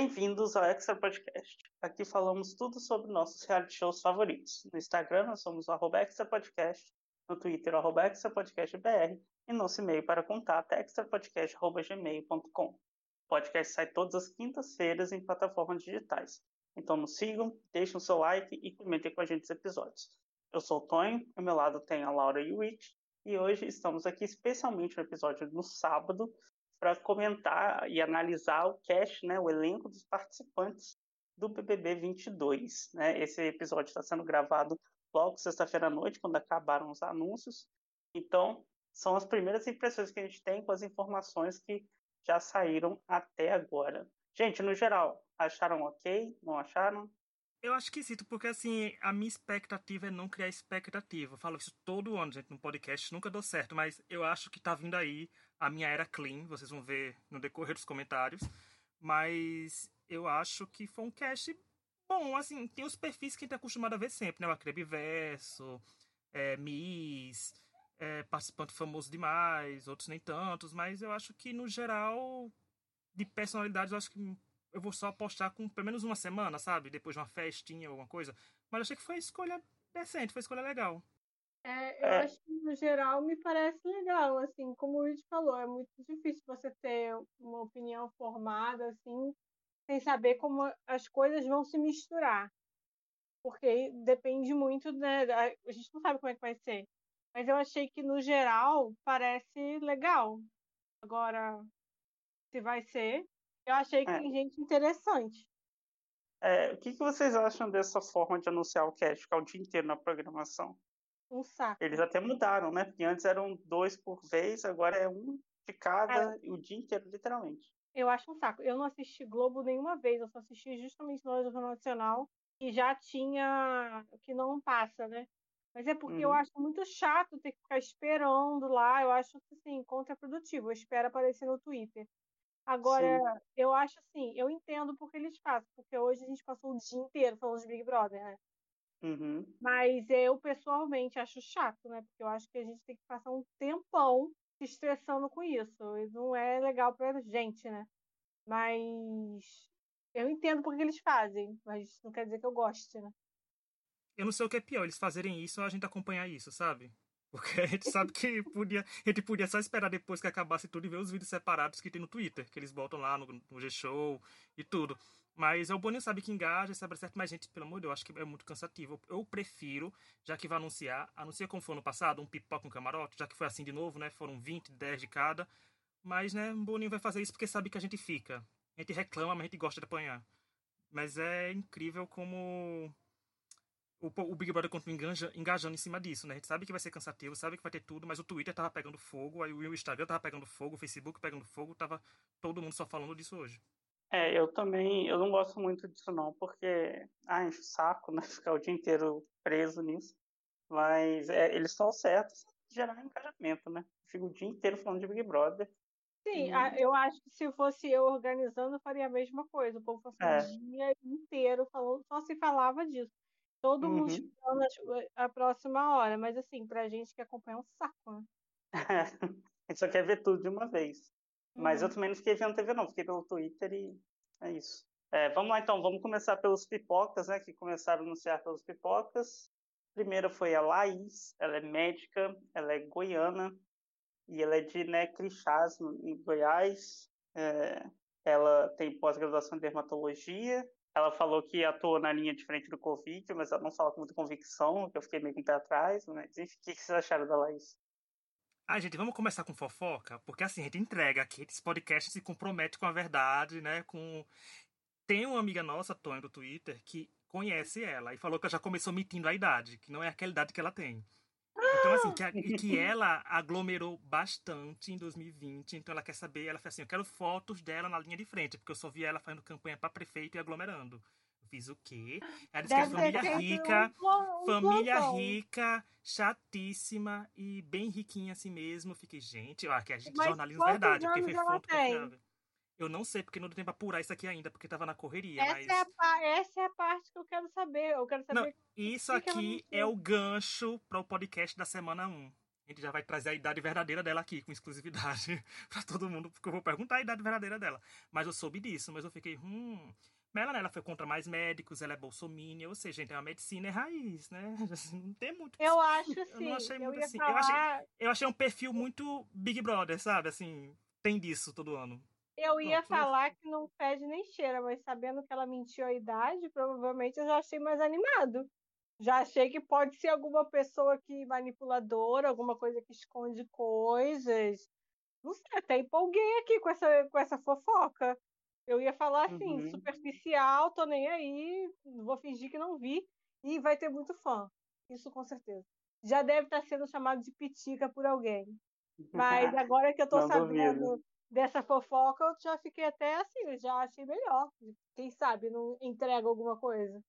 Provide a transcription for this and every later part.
Bem-vindos ao Extra Podcast. Aqui falamos tudo sobre nossos reality shows favoritos. No Instagram nós somos o arroba Extra Podcast, no Twitter arroba Extra Podcast BR e nosso e-mail para contato é extrapodcast.gmail.com. O podcast sai todas as quintas-feiras em plataformas digitais. Então nos sigam, deixem o seu like e comentem com a gente os episódios. Eu sou o Tonho, ao meu lado tem a Laura e o Witch, e hoje estamos aqui especialmente no episódio no sábado para comentar e analisar o cast, né, o elenco dos participantes do BBB 22. Né? Esse episódio está sendo gravado logo sexta-feira à noite, quando acabaram os anúncios. Então, são as primeiras impressões que a gente tem com as informações que já saíram até agora. Gente, no geral, acharam ok? Não acharam? Eu acho sim, porque assim, a minha expectativa é não criar expectativa. Eu falo isso todo ano, gente, no podcast, nunca deu certo, mas eu acho que tá vindo aí a minha era clean, vocês vão ver no decorrer dos comentários. Mas eu acho que foi um cast bom, assim, tem os perfis que a gente é acostumado a ver sempre, né? O Acrebiverso, é, Miss, é, participante famoso demais, outros nem tantos, mas eu acho que no geral, de personalidades, eu acho que eu vou só apostar com pelo menos uma semana, sabe? Depois de uma festinha ou alguma coisa. Mas achei que foi escolha decente, foi escolha legal. É, eu é. acho que no geral me parece legal, assim, como o Rich falou, é muito difícil você ter uma opinião formada, assim, sem saber como as coisas vão se misturar. Porque depende muito, né, a gente não sabe como é que vai ser. Mas eu achei que, no geral, parece legal. Agora, se vai ser, eu achei que é. tem gente interessante. É, o que, que vocês acham dessa forma de anunciar o cast, ficar o dia inteiro na programação? Um saco. Eles até mudaram, né? Porque antes eram dois por vez, agora é um de cada, é. o dia inteiro, literalmente. Eu acho um saco. Eu não assisti Globo nenhuma vez, eu só assisti justamente no Jornal Nacional e já tinha que não passa, né? Mas é porque uhum. eu acho muito chato ter que ficar esperando lá. Eu acho assim, contraprodutivo. Eu espero aparecer no Twitter. Agora, Sim. eu acho assim, eu entendo porque eles fazem, porque hoje a gente passou o dia inteiro falando de Big Brother, né? Uhum. Mas eu pessoalmente acho chato, né? Porque eu acho que a gente tem que passar um tempão se estressando com isso. E não é legal pra gente, né? Mas eu entendo porque eles fazem, mas não quer dizer que eu goste, né? Eu não sei o que é pior, eles fazerem isso ou a gente acompanhar isso, sabe? Porque a gente sabe que podia, a gente podia só esperar depois que acabasse tudo e ver os vídeos separados que tem no Twitter, que eles botam lá no, no G-Show e tudo. Mas é o Boninho sabe que engaja, sabe certo, mas gente, pelo amor de Deus, acho que é muito cansativo. Eu prefiro, já que vai anunciar, anuncia como foi no passado, um pipoca, um camarote, já que foi assim de novo, né? Foram 20, 10 de cada. Mas, né, o Boninho vai fazer isso porque sabe que a gente fica. A gente reclama, mas a gente gosta de apanhar. Mas é incrível como o, o Big Brother continua engaja, engajando em cima disso, né? A gente sabe que vai ser cansativo, sabe que vai ter tudo, mas o Twitter tava pegando fogo, aí o Instagram tava pegando fogo, o Facebook pegando fogo, tava todo mundo só falando disso hoje. É, eu também, eu não gosto muito disso não, porque, ah, enche o saco, né? Ficar o dia inteiro preso nisso. Mas é, eles estão certos gerar engajamento, né? Fico o dia inteiro falando de Big Brother. Sim, e... eu acho que se fosse eu organizando, eu faria a mesma coisa. O povo passou é. o dia inteiro falando, só se falava disso. Todo uhum. mundo esperando a, a, próxima hora, mas assim, pra gente que acompanha é um saco, né? a gente só quer ver tudo de uma vez. Uhum. Mas eu uhum. também não fiquei vendo TV, não, fiquei pelo Twitter e é isso. É, vamos lá então, vamos começar pelos pipocas, né? Que começaram a anunciar pelos pipocas. Primeira foi a Laís, ela é médica, ela é goiana e ela é de né, Crixás, em Goiás. É, ela tem pós-graduação em dermatologia ela falou que atuou na linha diferente do Covid, mas ela não fala com muita convicção, que eu fiquei meio com o pé atrás. Mas enfim, o que vocês acharam da Laís? Ah, gente, vamos começar com fofoca, porque assim, a gente entrega aqui, esse podcast se compromete com a verdade, né? Com. Tem uma amiga nossa, Tony, do Twitter, que conhece ela e falou que ela já começou mentindo a idade, que não é aquela idade que ela tem. Então, assim, que, a, que ela aglomerou bastante em 2020. Então, ela quer saber, ela fez assim: eu quero fotos dela na linha de frente, porque eu só vi ela fazendo campanha para prefeito e aglomerando. Eu fiz o quê? Ela disse Deve que é família rica, um, um família rica, chatíssima e bem riquinha assim mesmo. Eu fiquei, gente, ó, que é jornalismo verdade, porque foi foto confiável. Eu não sei, porque não deu tempo pra apurar isso aqui ainda, porque tava na correria. Essa, mas... é, a, essa é a parte que eu quero saber. Eu quero saber. Não, isso aqui é o gancho para o podcast da semana 1. A gente já vai trazer a idade verdadeira dela aqui, com exclusividade, para todo mundo, porque eu vou perguntar a idade verdadeira dela. Mas eu soube disso, mas eu fiquei, hum. Ela, ela foi contra mais médicos, ela é bolsominion, ou seja, então a medicina é raiz, né? Assim, não tem muito. Eu acho sim. Eu não achei eu muito assim. falar... Eu, achei, eu achei um perfil muito Big Brother, sabe? Assim, tem disso todo ano. Eu ia falar que não fede nem cheira, mas sabendo que ela mentiu a idade, provavelmente eu já achei mais animado. Já achei que pode ser alguma pessoa que manipuladora, alguma coisa que esconde coisas. Não sei, até empolguei aqui com essa, com essa fofoca. Eu ia falar assim, Uhum. superficial, tô nem aí, vou fingir que não vi. E vai ter muito fã. Isso com certeza. Já deve estar sendo chamado de pitica por alguém. Mas agora que eu tô Não sabendo duvido. Dessa fofoca, eu já fiquei até assim, já achei melhor. Quem sabe não entrega alguma coisa.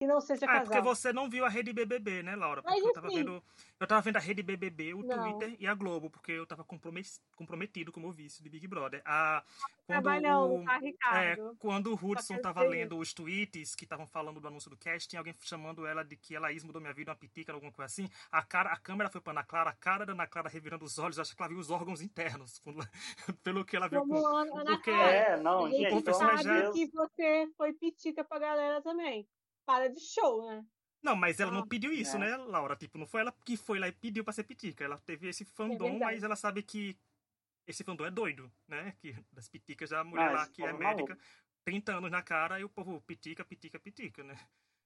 Que não seja Ah, é porque casal. você não viu a rede BBB, né, Laura? Mas Porque eu tava enfim. vendo, eu tava vendo a rede BBB, o Não. Twitter e a Globo, porque eu tava comprometido, comprometido como vice de Big Brother. A, quando Trabalhando, o, tá, é, Ricardo? quando o Hudson quero tava lendo os tweets que estavam falando do anúncio do cast, tinha alguém chamando ela de que a Laís mudou minha vida, uma pitica, alguma coisa assim. A, cara, a câmera foi pra Ana Clara, a cara da Ana Clara revirando os olhos, acho que ela viu os órgãos internos, quando- pelo que ela viu. Como com- Ana, porque- Clara. É, não, gente sabe já- que você foi pitica pra galera também. Para de show, né? Não, mas ela Ah, não pediu isso, é. né, Laura? Tipo, não foi ela que foi lá e pediu pra ser pitica. Ela teve esse fandom, verdade. mas ela sabe que esse fandom é doido, né? Que das piticas da mulher Ah, lá que é é médica, 30 anos na cara e o povo pitica, pitica, pitica, né?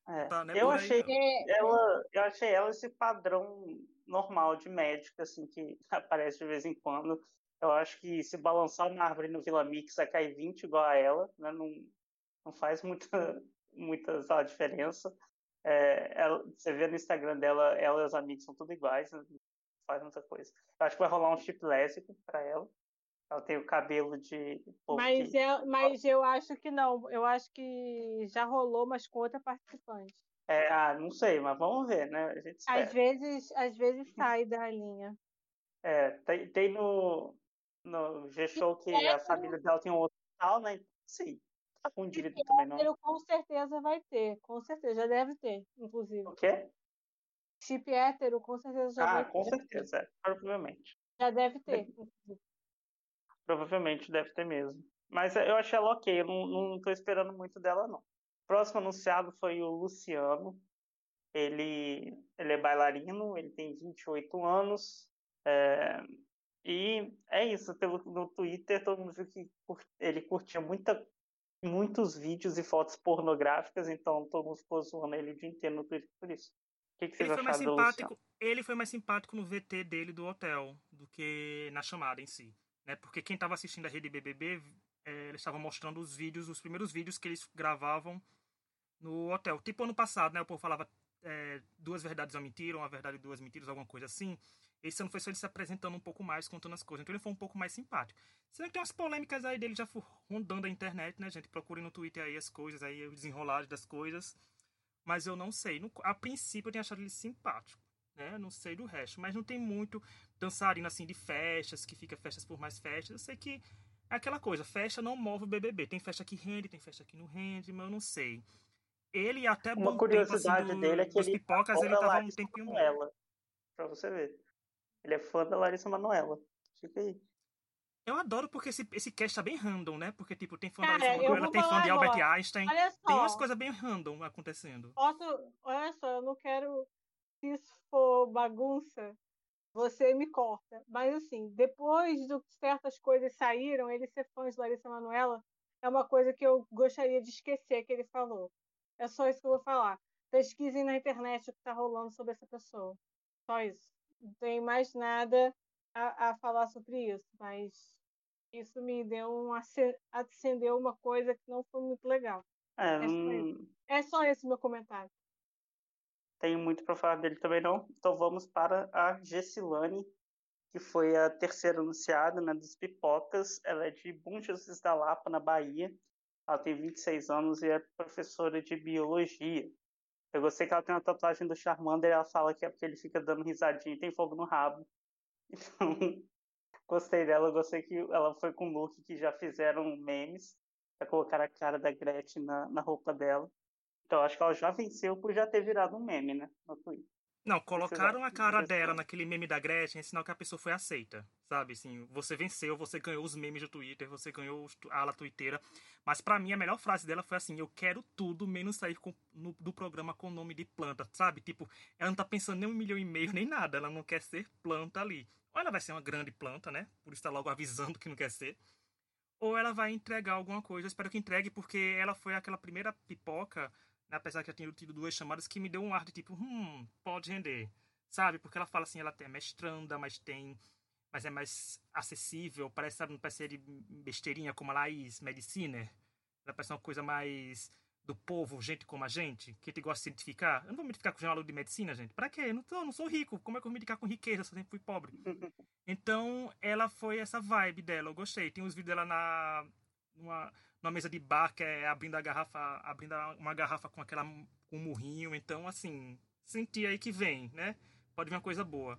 É. Tá, né, Eu por aí, achei não. É, ela, eu achei ela esse padrão normal de médica, assim, que aparece de vez em quando. Eu acho que se balançar uma árvore no Vila Mix vai cair 20 igual a ela, né? Não, não faz muita, muita lá, diferença. É, ela- você vê no Instagram dela, ela e os amigos são tudo iguais, né? não faz muita coisa. Eu acho que vai rolar um chip lésbico pra ela. Ela tem o cabelo de. mas, é, mas eu acho que não. Eu acho que já rolou, mas com outra participante. é, ah, não sei, mas vamos ver, né? A gente espera. Às vezes, às vezes sai da linha. É, tem, tem no, no G-Show que a família dela tem um hospital, né? Sim, tá com direito também, não. Com certeza vai ter. Com certeza, já deve ter, inclusive. O quê? Chip hétero, com certeza já Ah, vai com ter. certeza, é, provavelmente. Já deve ter. inclusive. Provavelmente deve ter mesmo. Mas eu achei ela ok, eu não, não tô esperando muito dela, não. Próximo anunciado foi o Luciano. Ele, ele é bailarino, ele tem 28 anos. é, e é isso, pelo, no Twitter todo mundo viu que ele curtia muita, muitos vídeos e fotos pornográficas, então todo mundo ficou zoando ele o dia inteiro no Twitter por isso. O que, que vocês Ele foi mais Luciano? simpático. Ele foi mais simpático no VT dele do hotel do que na chamada em si, né? Porque quem tava assistindo a rede BBB, é, eles estavam mostrando os vídeos, os primeiros vídeos que eles gravavam no hotel. Tipo ano passado, né? O povo falava é, duas verdades ou mentira, uma verdade e duas mentiras, alguma coisa assim. Esse ano foi só ele se apresentando um pouco mais, contando as coisas. Então ele foi um pouco mais simpático. Sendo que tem umas polêmicas aí dele já rondando a internet, né, gente? Procurem no Twitter aí as coisas, aí o desenrolar das coisas. Mas eu não sei. No- a princípio eu tinha achado ele simpático, né? Não sei do resto. Mas não tem muito dançarino assim de festas, que fica festas por mais festas. Eu sei que é aquela coisa, festa não move o BBB. Tem festa que rende, tem festa que não rende, mas eu não sei. Ele até Uma curiosidade tempo, assim, do, dele é que ele pipocas, ele tava um tempinho bom. Manoela, pra você ver. Ele é fã da Larissa Manoela. Fica aí. Eu adoro porque esse, esse cast tá bem random, né? Porque, tipo, tem fã Cara, da Larissa Manoela, tem fã de Albert agora. Einstein. Olha só. Tem umas coisas bem random acontecendo. Posso, olha só, eu não quero. Se isso for bagunça, você me corta. Mas assim, depois do que certas coisas saíram, ele ser fã de Larissa Manoela é uma coisa que eu gostaria de esquecer que ele falou. É só isso que eu vou falar. Pesquisem na internet o que está rolando sobre essa pessoa. Só isso. Não tem mais nada a, a falar sobre isso. Mas isso me deu um ace- acendeu uma coisa que não foi muito legal. É, É só não É só esse meu comentário. tenho muito pra falar dele também, não. Então vamos para a Gessilane, que foi a terceira anunciada, né, dos Pipocas. Ela é de Bom Jesus da Lapa, na Bahia. Ela tem 26 anos e é professora de biologia. Eu gostei que ela tem uma tatuagem do Charmander e ela fala que é porque ele fica dando risadinha e tem fogo no rabo. Então, gostei dela. Gostei que ela foi com um look que já fizeram memes. Já colocaram a cara da Gretchen na, na roupa dela. Então, acho que ela já venceu por já ter virado um meme, né? No Twitter. Não, colocaram a cara dela naquele meme da Gretchen, é sinal que a pessoa foi aceita, sabe? Assim, você venceu, você ganhou os memes do Twitter, você ganhou a ala twitteira. Mas para mim, a melhor frase dela foi assim, eu quero tudo, menos sair com, no, do programa com o nome de planta, sabe? Tipo, ela não tá pensando nem um milhão e meio, nem nada, ela não quer ser planta ali. Ou ela vai ser uma grande planta, né? Por estar logo avisando que não quer ser. Ou ela vai entregar alguma coisa, eu espero que entregue, porque ela foi aquela primeira pipoca apesar que eu tinha tido duas chamadas, que me deu um ar de tipo, hum, pode render. Sabe? Porque ela fala assim, ela é mestranda, mas tem. Mas é mais acessível, parece, sabe, não parece ser besteirinha como a Laís, medicina. Ela parece uma coisa mais do povo, gente como a gente, que gente gosta de se identificar. Eu não vou me identificar com o jornal de medicina, gente. Pra quê? Eu não, tô, não sou rico. Como é que eu vou me identificar com riqueza? Eu sempre fui pobre. Então, ela foi essa vibe dela. Eu gostei. Tem uns vídeos dela na. Numa, numa mesa de bar que é abrindo a garrafa, abrindo uma garrafa com aquela um murrinho. Então, assim, senti aí que vem, né? Pode vir uma coisa boa.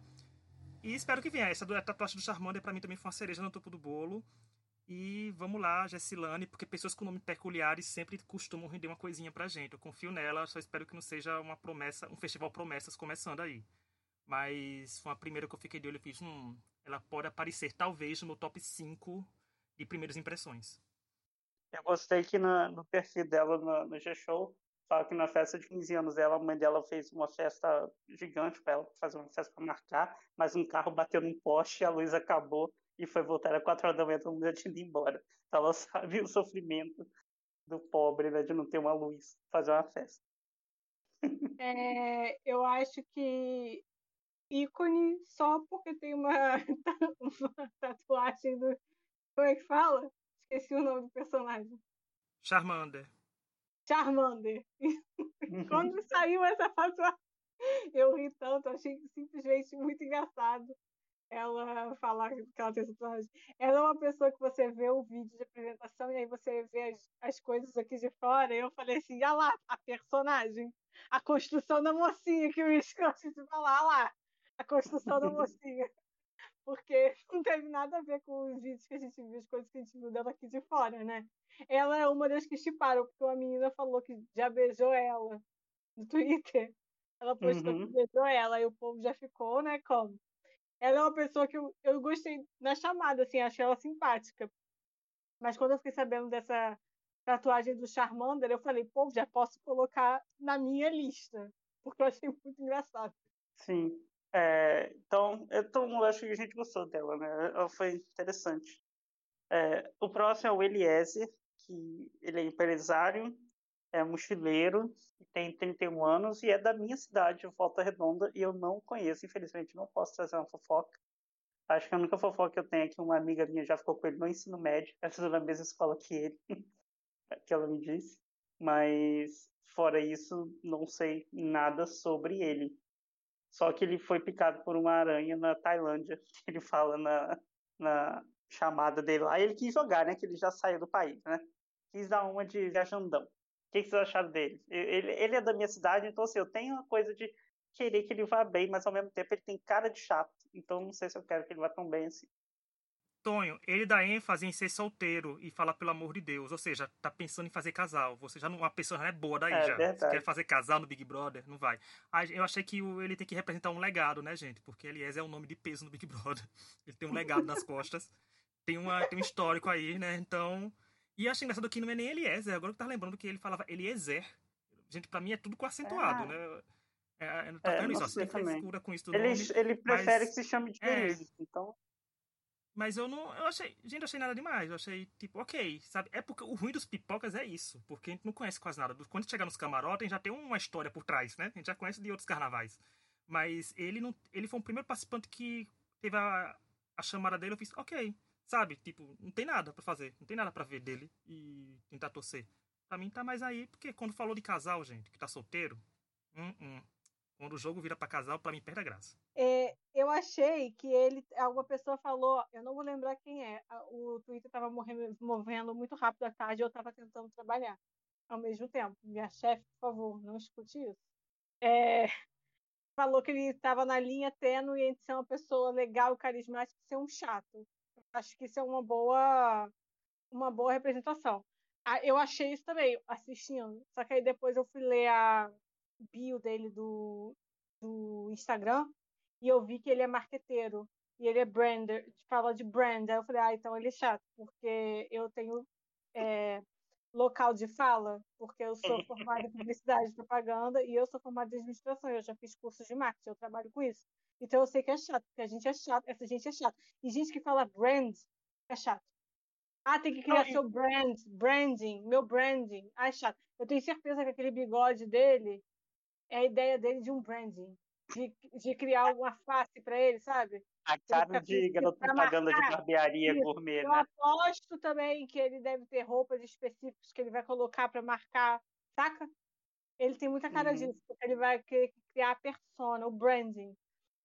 E espero que venha. Essa do, tatuagem do Charmander para mim também foi uma cereja no topo do bolo. E vamos lá, Jessilane, porque pessoas com nomes peculiares sempre costumam render uma coisinha pra gente. Eu confio nela, só espero que não seja uma promessa, um festival promessas começando aí. Mas foi a primeira que eu fiquei de olho e fiz, hum, ela pode aparecer talvez no meu top 5 de primeiras impressões. Eu gostei que no, perfil dela no, no G-Show, fala que na festa de 15 anos dela, a mãe dela fez uma festa gigante para ela, fazer uma festa para marcar, mas um carro bateu num poste, a luz acabou e foi voltar às 4 horas da manhã, todo mundo já tinha ido embora. Então ela sabe o sofrimento do pobre, né, de não ter uma luz fazer uma festa. É, eu acho que ícone só porque tem uma, uma tatuagem do. Como é que fala? Esqueci o nome do personagem. Charmander. Charmander. Quando saiu essa foto, eu ri tanto, achei simplesmente muito engraçado ela falar que ela tem tatuagem. Ela é uma pessoa que você vê o vídeo de apresentação e aí você vê as, as coisas aqui de fora. E eu falei assim: olha lá, a personagem, a construção da mocinha que o gosta de falar, olha lá, a construção da mocinha porque não teve nada a ver com os vídeos que a gente viu, as coisas que a gente viu dela aqui de fora, né? Ela é uma das que chiparam, porque uma menina falou que já beijou ela no Twitter. Ela postou uhum. que beijou ela, e o povo já ficou, né, como? Ela é uma pessoa que eu, eu gostei na chamada, assim, achei ela simpática. Mas quando eu fiquei sabendo dessa tatuagem do Charmander, eu falei, pô, já posso colocar na minha lista, porque eu achei muito engraçado. Sim. É, então, eu acho que a gente gostou dela, né? Ela foi interessante. É, o próximo é o Eliezer, que ele é empresário, é mochileiro, tem 31 anos e é da minha cidade, Volta Redonda, e eu não conheço, infelizmente, não posso trazer uma fofoca. Acho que a única fofoca que eu tenho é que uma amiga minha já ficou com ele no ensino médio, ela estudou na mesma escola que ele, que ela me disse. Mas, fora isso, não sei nada sobre ele. Só que ele foi picado por uma aranha na Tailândia. Ele fala na, na chamada dele lá. E ele quis jogar, né? Que ele já saiu do país, né? Quis dar uma de viajandão. O que, que vocês acharam dele? Ele, ele é da minha cidade, então assim, eu tenho uma coisa de querer que ele vá bem, mas ao mesmo tempo ele tem cara de chato. Então não sei se eu quero que ele vá tão bem assim. Tonho, ele dá ênfase em ser solteiro e fala pelo amor de Deus, ou seja, tá pensando em fazer casal. Você já não, uma pessoa não é boa daí é, já. Verdade. Você quer fazer casal no Big Brother? Não vai. Eu achei que ele tem que representar um legado, né, gente? Porque Eliezer é um nome de peso no Big Brother. Ele tem um legado nas costas. Tem, uma, tem um histórico aí, né? Então. E achei engraçado que não é nem Eliezer. Agora que tá lembrando que ele falava Eliezer. Gente, pra mim é tudo com acentuado, é. né? É, é, tá é, isso, ó, você tem frescura com isso ele, nome, ele prefere mas... que se chame de é, então mas eu não. Eu achei. Gente, eu achei nada demais. Eu achei, tipo, ok, sabe? É porque o ruim dos pipocas é isso. Porque a gente não conhece quase nada. Quando chegar nos camarotes, já tem uma história por trás, né? A gente já conhece de outros carnavais. Mas ele não. Ele foi o primeiro participante que teve a, a chamada dele. Eu fiz, ok, sabe? Tipo, não tem nada para fazer. Não tem nada para ver dele e tentar torcer. Pra mim tá mais aí, porque quando falou de casal, gente, que tá solteiro. Hum, hum. Quando o jogo vira para casal, para mim perde a graça. É, eu achei que ele, alguma pessoa falou, eu não vou lembrar quem é, o Twitter estava movendo muito rápido à tarde e eu estava tentando trabalhar ao mesmo tempo. Minha chefe, por favor, não escute isso. É, falou que ele estava na linha tênue entre ser uma pessoa legal e carismática e ser um chato. Acho que isso é uma boa, uma boa representação. Ah, eu achei isso também assistindo. Só que aí depois eu fui ler a bio dele do, do Instagram e eu vi que ele é marqueteiro e ele é brander, fala de brand. Aí eu falei, ah, então ele é chato, porque eu tenho é, local de fala, porque eu sou formada em publicidade e propaganda e eu sou formada em administração, eu já fiz cursos de marketing, eu trabalho com isso. Então eu sei que é chato, porque a gente é chato, essa gente é chata. E gente que fala brand é chato. Ah, tem que criar Não, seu brand, branding, meu branding. Ah, é chato. Eu tenho certeza que aquele bigode dele é a ideia dele de um branding, de, de criar uma face para ele, sabe? A cara de garoto propaganda de barbearia Isso. gourmet, Eu né? aposto também que ele deve ter roupas específicas que ele vai colocar para marcar, saca? Ele tem muita cara uhum. disso, porque ele vai criar a persona, o branding.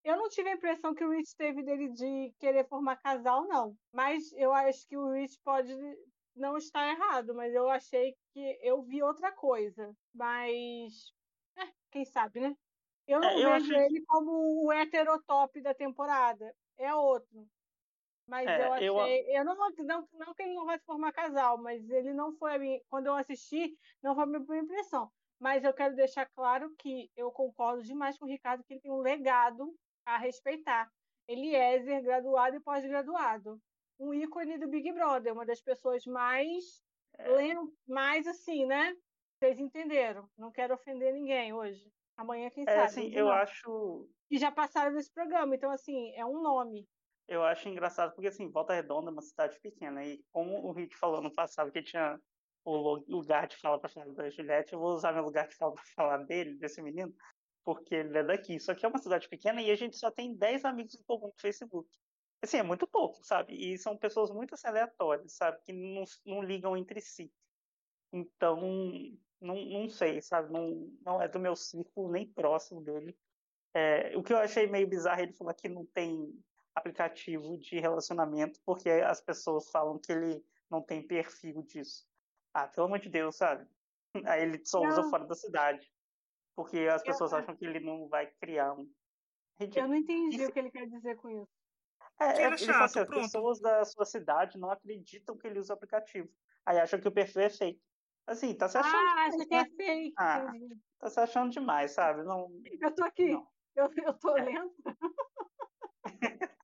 Eu não tive a impressão que o Rich teve dele de querer formar casal, não. Mas eu acho que o Rich pode não estar errado, mas eu achei que eu vi outra coisa. Mas, quem sabe, né? Eu não é, eu vejo achei... ele como o heterotop da temporada. É outro. Mas é, eu achei. Eu, eu não, não, não que ele não vai se formar casal, mas ele não foi a minha. Quando eu assisti, não foi a minha primeira impressão. Mas eu quero deixar claro que eu concordo demais com o Ricardo que ele tem um legado a respeitar. Eliezer, graduado e pós-graduado. Um ícone do Big Brother, uma das pessoas mais, é. mais assim, né? Vocês entenderam. Não quero ofender ninguém hoje. Amanhã, quem é, sabe. Assim, eu acho. E já passaram nesse programa, então, assim, é um nome. Eu acho engraçado, porque, assim, Volta Redonda é uma cidade pequena. E como o Rick falou no passado que tinha o lugar de fala para falar da Juliette, eu vou usar meu lugar de fala para falar dele, desse menino, porque ele é daqui. Só que é uma cidade pequena e a gente só tem 10 amigos em comum no Facebook. Assim, é muito pouco, sabe? E são pessoas muito aleatórias, sabe? Que não, não ligam entre si. Então, não, não sei, sabe? Não, não é do meu círculo nem próximo dele. É, o que eu achei meio bizarro, ele falou que não tem aplicativo de relacionamento, porque as pessoas falam que ele não tem perfil disso. Ah, pelo amor de Deus, sabe? Aí ele só usa fora da cidade. Porque as pessoas eu... acham que ele não vai criar um. Eu não entendi o que ele quer dizer com isso. É, ele é chato, assim, as pessoas da sua cidade não acreditam que ele usa o aplicativo. Aí acham que o perfil é fake. Assim, tá se achando. Ah, é né? fake. Ah, tá se achando demais, sabe? Não, eu tô aqui. Não. Eu, eu tô é. lendo.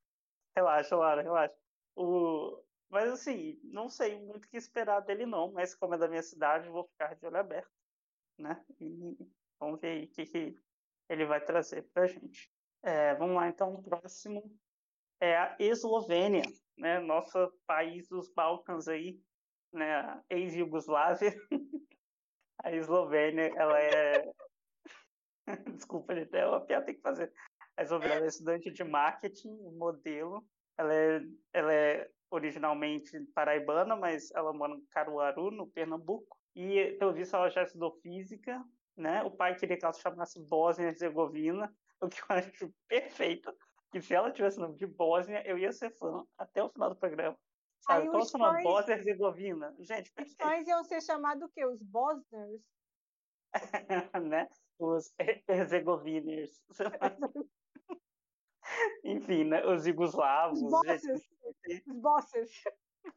relaxa, Lara, relaxa. O... Mas assim, não sei muito o que esperar dele, não. Mas como é da minha cidade, vou ficar de olho aberto. Né? E Vamos ver o que, que ele vai trazer para a gente. É, vamos lá, então, o próximo é a Eslovênia, né? Nosso país dos Balcãs aí, né? Ex-Yugoslávia. a Eslovênia, ela é... Desculpa, gente, é uma piada tem que fazer. A Eslovênia é estudante de marketing, modelo. Ela é, ela é originalmente paraibana, mas ela mora em Caruaru, no Pernambuco. E, pelo visto, ela já estudou física, né? O pai queria que ela se chamasse Bósnia Herzegovina, o que eu acho perfeito. Que se ela tivesse nome de Bósnia, eu ia ser fã até o final do programa. Sabe? Aí, Qual é Bósnia Herzegovina? Gente, perfeito. Os fãs iam ser chamados o quê? Os Bosners? né? Os Herzegoviners. Enfim, né? Os Jugoslavos. Os bosses. Os bosses.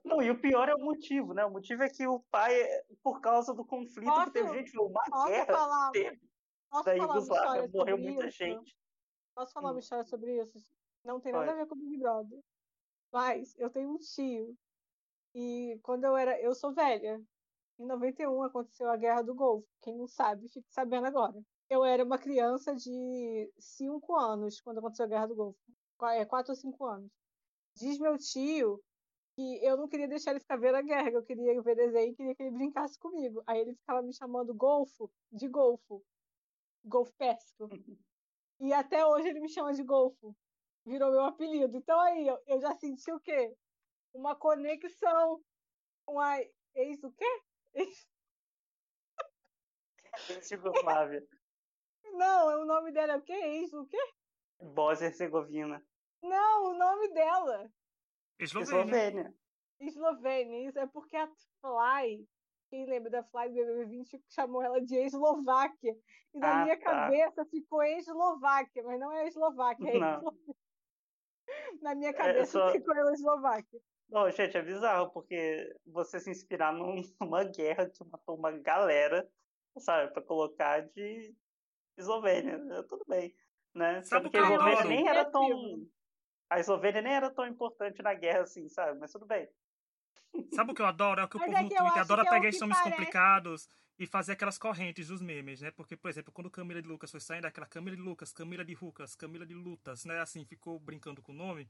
Não, e o pior é o motivo, né? O motivo é que o pai, por causa do conflito posso, que teve gente, uma posso guerra falar, teve posso da Iugoslávia, morreu muita isso? gente. Posso falar hum. uma história sobre isso? Não tem nada Pode. a ver com o Big Brother. Mas eu tenho um tio. E quando eu era. Eu sou velha. Em 91 aconteceu a Guerra do Golfo. Quem não sabe, fique sabendo agora. Eu era uma criança de 5 anos quando aconteceu a Guerra do Golfo. É, 4 ou 5 anos. Diz meu tio que eu não queria deixar ele ficar vendo a guerra, eu queria ver desenho e queria que ele brincasse comigo. Aí ele ficava me chamando golfo, de golfo, golfo péssico. E até hoje ele me chama de golfo. Virou meu apelido. Então aí eu, eu já senti o quê? Uma conexão. Uma ex o quê? Ex... Flávia. Não, o nome dela é o quê? Ex o quê? Bósnia-Herzegovina. Não, o nome dela. Eslovênia. Eslovênia. Isso é porque a Fly, quem lembra da Fly do BBB20, chamou ela de Eslováquia. E na ah, minha tá. cabeça ficou Eslováquia, mas não é Eslováquia, é não. Na minha é, cabeça é, só... ficou Eslováquia. Não, gente, é bizarro, porque você se inspirar numa guerra que matou uma galera, sabe, pra colocar de Eslovênia. Tudo bem. Né? Sabe que o a que eu Eslovênia nem era tão. A Eslovênia nem era tão importante na guerra assim, sabe? Mas tudo bem. Sabe o que eu adoro? É que o Mas povo é no que Twitter adora que é o pegar que esses nomes parece. complicados e fazer aquelas correntes dos memes, né? Porque, por exemplo, quando Camila de Lucas foi saindo, aquela Camila de Lucas, Camila de Lucas, Camila de Lutas, né? Assim, ficou brincando com o nome.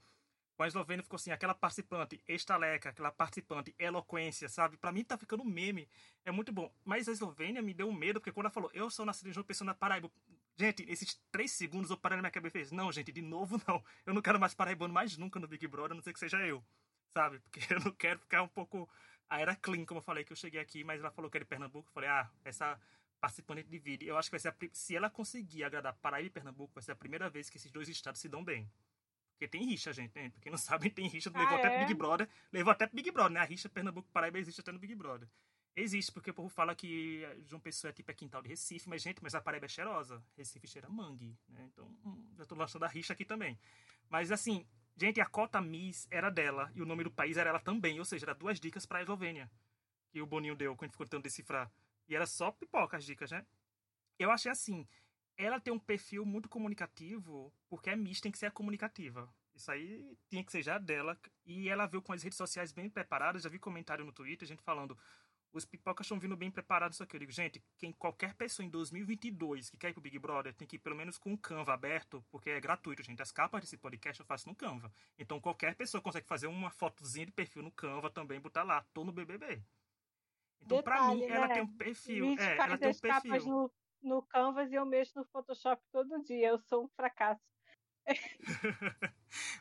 Com a Eslovênia ficou assim, aquela participante estaleca, aquela participante eloquência, sabe? Pra mim tá ficando meme. É muito bom. Mas a Eslovênia me deu um medo, porque quando ela falou, eu sou nascida em João Pessoa na Paraíba. Gente, esses três segundos eu parei na minha cabeça e fez, não, gente, de novo não. Eu não quero mais paraibano mais nunca no Big Brother, a não ser que seja eu. Sabe? Porque eu não quero ficar um pouco. A era clean, como eu falei, que eu cheguei aqui, mas ela falou que era de Pernambuco. Eu falei, ah, essa participante divide. Eu acho que vai ser a, se ela conseguir agradar Paraíba e Pernambuco, vai ser a primeira vez que esses dois estados se dão bem. Porque tem rixa, gente, né? Pra quem não sabe, tem rixa. Ah, levou até é? Big Brother. Levou até Big Brother, né? A rixa Pernambuco-Paraíba existe até no Big Brother. Existe, porque o povo fala que João Pessoa é tipo é quintal de Recife, mas, gente, mas a Paraíba é cheirosa. Recife cheira mangue, né? Então, hum, já tô lançando a rixa aqui também. Mas, assim, gente, a cota Miss era dela e o nome do país era ela também. Ou seja, era duas dicas pra Eslovênia que o Boninho deu quando ficou tentando decifrar. E era só pipoca as dicas, né? Eu achei assim, ela tem um perfil muito comunicativo, porque a Miss tem que ser comunicativa. Isso aí tinha que ser já dela. E ela veio com as redes sociais bem preparadas. Já vi comentário no Twitter, gente falando. Os pipocas estão vindo bem preparados. Que eu digo, gente, quem, qualquer pessoa em 2022 que quer ir pro Big Brother tem que ir pelo menos com o Canva aberto, porque é gratuito, gente. As capas desse podcast eu faço no Canva. Então qualquer pessoa consegue fazer uma fotozinha de perfil no Canva também, botar lá, tô no BBB. Então, pra Detalhe, mim, ela né? tem um perfil. É, ela tem um perfil. no, no Canvas e eu mexo no Photoshop todo dia. Eu sou um fracasso.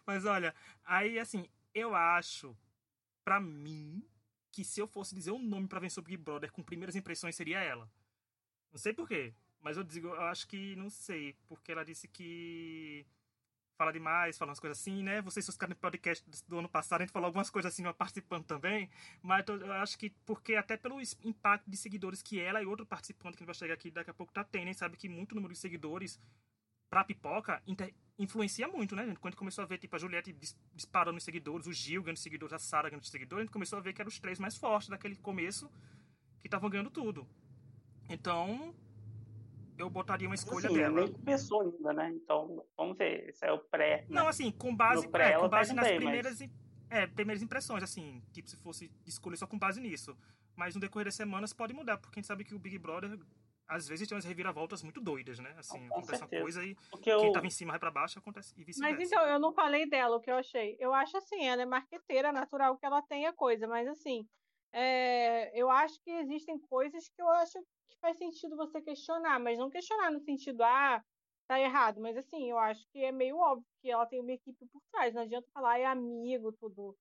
Mas olha, aí assim, eu acho, pra mim, que se eu fosse dizer um nome pra vencer o Big Brother com primeiras impressões seria ela. Não sei porquê, mas eu digo, eu acho que não sei, porque ela disse que fala demais, fala umas coisas assim, né? Vocês ficaram no podcast do ano passado, a gente falou algumas coisas assim, uma participando também, mas eu acho que porque até pelo impacto de seguidores que ela e outro participante que vai chegar aqui daqui a pouco tá tendo, hein? sabe que muito número de seguidores pra pipoca inter- influencia muito, né, gente? Quando a gente começou a ver, tipo, a Juliette dis- disparando nos seguidores, o Gil ganhando seguidores, a Sara ganhando seguidores, a gente começou a ver que eram os três mais fortes daquele começo que estavam ganhando tudo. Então, eu botaria uma Mas, escolha assim, dela. nem começou ainda, né? Então, vamos ver. Esse é o pré. né? Não, assim, com base, pré é, com tá base nas mas- primeiras, im- é, primeiras impressões, assim, tipo, se fosse escolher só com base nisso. Mas no decorrer das semanas pode mudar, porque a gente sabe que o Big Brother, às vezes, tem umas reviravoltas muito doidas, né? Assim, Com acontece uma certeza. coisa e Porque eu, quem tava em cima vai pra baixo, acontece e vice-versa. Mas então, eu não falei dela o que eu achei. Eu acho assim, ela é marqueteira, natural que ela tenha coisa, mas assim, é, eu acho que existem coisas que eu acho que faz sentido você questionar, mas não questionar no sentido, ah, tá errado, mas assim, eu acho que é meio óbvio que ela tem uma equipe por trás, não adianta falar, é amigo, tudo.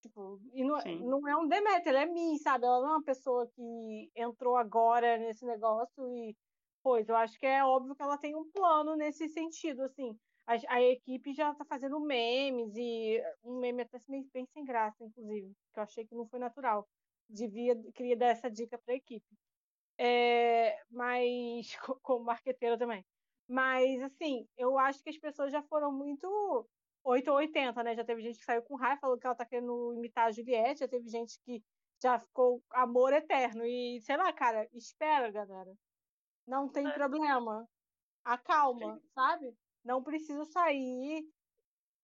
Tipo, e não, Sim. não é um ela é mim, sabe? Ela não é uma pessoa que entrou agora nesse negócio e coisa. Eu acho que é óbvio que ela tem um plano nesse sentido, assim. A, a equipe já tá fazendo memes e um meme até bem sem graça, inclusive, que eu achei que não foi natural. Devia, queria dar essa dica para a equipe. É, mas, co- como marqueteira também. Mas, assim, eu acho que as pessoas já foram muito 8 ou 80, né? Já teve gente que saiu com raiva, falou que ela tá querendo imitar a Juliette, já teve gente que já ficou amor eterno. E, sei lá, cara, espera, galera. Não tem É. problema. Acalma, sabe? Não precisa sair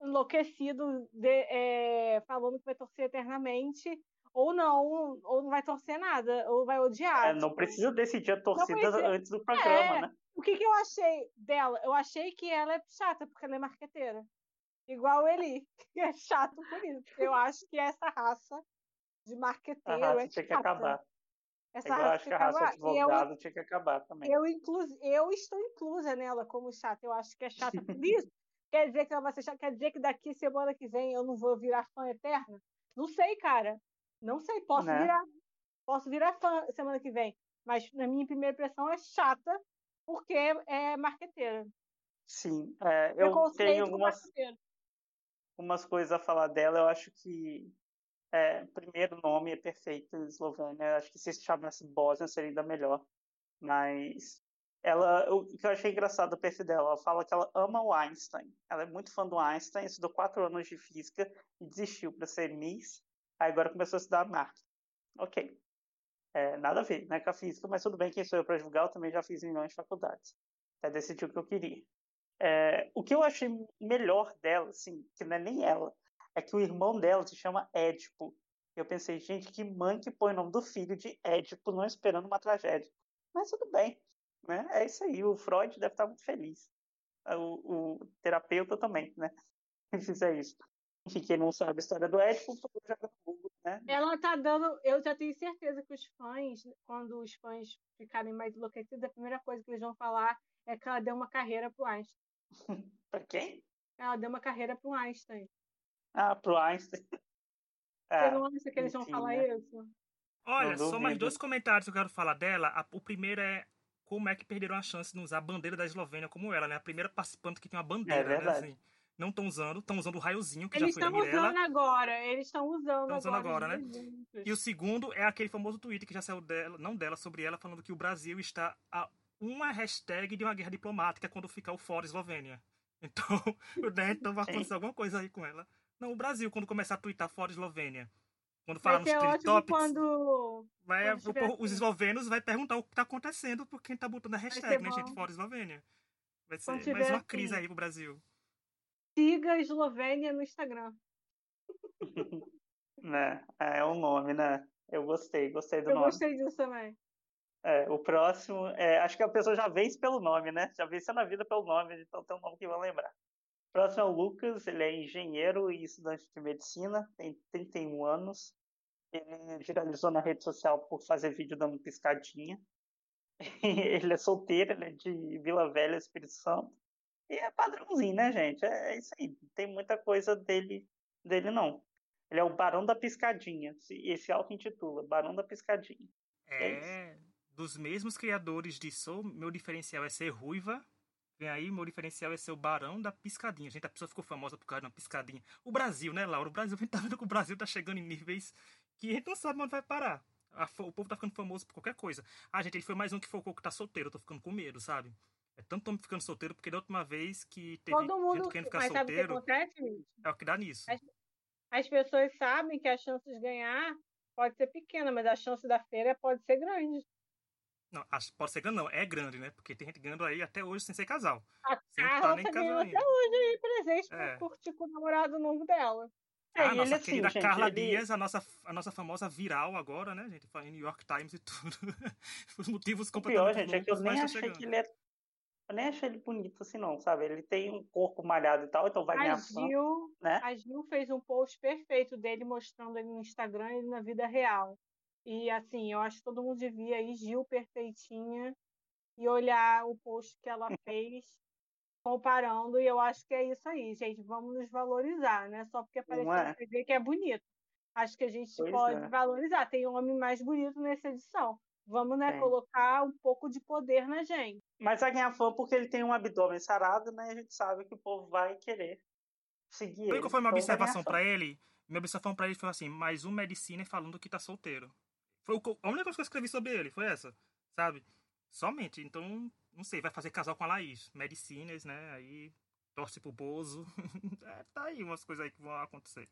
enlouquecido de- é, falando que vai torcer eternamente, ou não, ou não vai torcer nada, ou vai odiar. é, não tipo. precisa decidir a torcida precisa- antes do programa, É. né? O que, que eu achei dela? Eu achei que ela é chata, porque ela é marqueteira. Igual ele, que é chato por isso. Eu acho que essa raça de A marqueteiro raça é tinha que acabar. Essa eu raça acho que a raça. E eu, advogado tinha que acabar também. eu, inclus, eu estou inclusa nela como chata. Eu acho que é chata por isso. Quer dizer que ela vai ser chata? Quer dizer que daqui semana que vem eu não vou virar fã eterna? Não sei, cara. Não sei. Posso Né? virar. Posso virar fã semana que vem. Mas na minha primeira impressão é chata porque é marqueteira. Sim, é, eu tenho algumas, marqueteiro. Algumas coisas a falar dela. Eu acho que é, primeiro nome é perfeito em Eslovênia. Acho que se se chamasse Bósnia seria ainda melhor. Mas ela, o que eu achei engraçado do perfil dela, ela fala que ela ama o Einstein. Ela é muito fã do Einstein, estudou quatro anos de física e desistiu para ser Miss. Aí agora começou a estudar marketing. Ok. É, nada a ver né, com a física, mas tudo bem, quem sou eu para julgar? Eu também já fiz milhões de faculdades. Até decidi o que eu queria. É, o que eu achei melhor dela, assim, que não é nem ela, é que o irmão dela se chama Édipo. Eu pensei, gente, que mãe que põe o nome do filho de Édipo, não esperando uma tragédia. Mas tudo bem, né? É isso aí. O Freud deve estar muito feliz. O, o terapeuta também, né? Se fizer isso. Enfim, quem não sabe a história do Édipo, joga no Google, né? Ela tá dando. Eu já tenho certeza que os fãs, quando os fãs ficarem mais enlouquecidos, a primeira coisa que eles vão falar é que ela deu uma carreira pro Einstein. pra quem? Ela deu uma carreira pro Einstein. Ah, pro Einstein. Você não acha que eles vão falar né? isso? Olha, só mais dois comentários que eu quero falar dela. O primeiro é como é que perderam a chance de usar a bandeira da Eslovênia como ela, né? A primeira participante que tem uma bandeira, é né? Assim, não estão usando, estão usando o raiozinho que eles já foi da Mirella. Eles estão usando agora, eles estão usando usando agora, né? E o segundo é aquele famoso tweet que já saiu dela, não dela, sobre ela, falando que o Brasil está a uma hashtag de uma guerra diplomática quando ficar o fora Eslovênia. Então, né, então vai acontecer alguma coisa aí com ela. Não, o Brasil, quando começar a twittar fora Eslovênia, quando falar nos Trend Topics, quando... vai, quando os eslovenos vai perguntar o que está acontecendo por quem está botando a hashtag, né, gente, fora Eslovênia. Vai ser mais uma crise assim. aí pro Brasil. Siga a Eslovênia no Instagram. né? É um nome, né? Eu gostei, gostei do Eu nome. Eu gostei disso também. É, o próximo, é, acho que a pessoa já vence pelo nome, né? Já venceu na vida pelo nome, então tem um nome que vão lembrar. O próximo é o Lucas, ele é engenheiro e estudante de medicina, tem 31 anos. Ele viralizou na rede social por fazer vídeo dando piscadinha. ele é solteiro, ele é de Vila Velha, Espírito Santo. E é padrãozinho, né, gente? É, é isso aí. Não tem muita coisa dele, dele não. Ele é o Barão da Piscadinha. Esse auto-intitula, Barão da Piscadinha. É, é dos mesmos criadores de Sou, meu diferencial é ser ruiva. Vem aí, meu diferencial é ser o Barão da Piscadinha. Gente, a pessoa ficou famosa por causa de uma piscadinha. O Brasil, né, Laura? O Brasil, a gente tá vendo que o Brasil tá chegando em níveis que a gente não sabe onde vai parar. o povo tá ficando famoso por qualquer coisa. Ah, gente, ele foi mais um que focou que tá solteiro. Eu tô ficando com medo, sabe? É tanto homem ficando solteiro, porque da última vez que teve Todo mundo, gente querendo ficar mas solteiro. Sabe o que acontece, é o que dá nisso. As, as, pessoas sabem que a chance de ganhar pode ser pequena, mas a chance da feira pode ser grande. Não, pode ser grande, não, é grande, né? Porque tem gente ganhando aí até hoje sem ser casal. A Carla tá ganhando até hoje aí presente é. pra curtir com o namorado novo dela. É, a nossa querida assim, Carla gente, Dias, a nossa, a nossa famosa viral agora, né, gente? Em New York Times e tudo. Os motivos completamente. O pior, gente, é que eu nem achei que ele é eu nem achei ele bonito assim, não, sabe? Ele tem um corpo malhado e tal, então vai ganhar Gil, fã, né? A Gil fez um post perfeito dele mostrando ele no Instagram e na vida real. E assim, eu acho que todo mundo devia ir Gil perfeitinha e olhar o post que ela fez comparando, e eu acho que é isso aí, gente. Vamos nos valorizar, né? Só porque apareceu é. na TV que é bonito. Acho que a gente pois pode é. valorizar. Tem homem mais bonito nessa edição. Vamos, né, colocar um pouco de poder na gente. Mas vai ganhar fã porque ele tem um abdômen sarado, né? A gente sabe que o povo vai querer seguir ele. Foi minha então, observação para ele? Minha observação para ele foi assim, mais um medicina falando que tá solteiro. Foi a única coisa que eu escrevi sobre ele, foi essa, sabe? Somente. Então, não sei, vai fazer casal com a Laís. Medicinas, né? Aí torce pro Bozo. é, tá aí umas coisas aí que vão acontecer.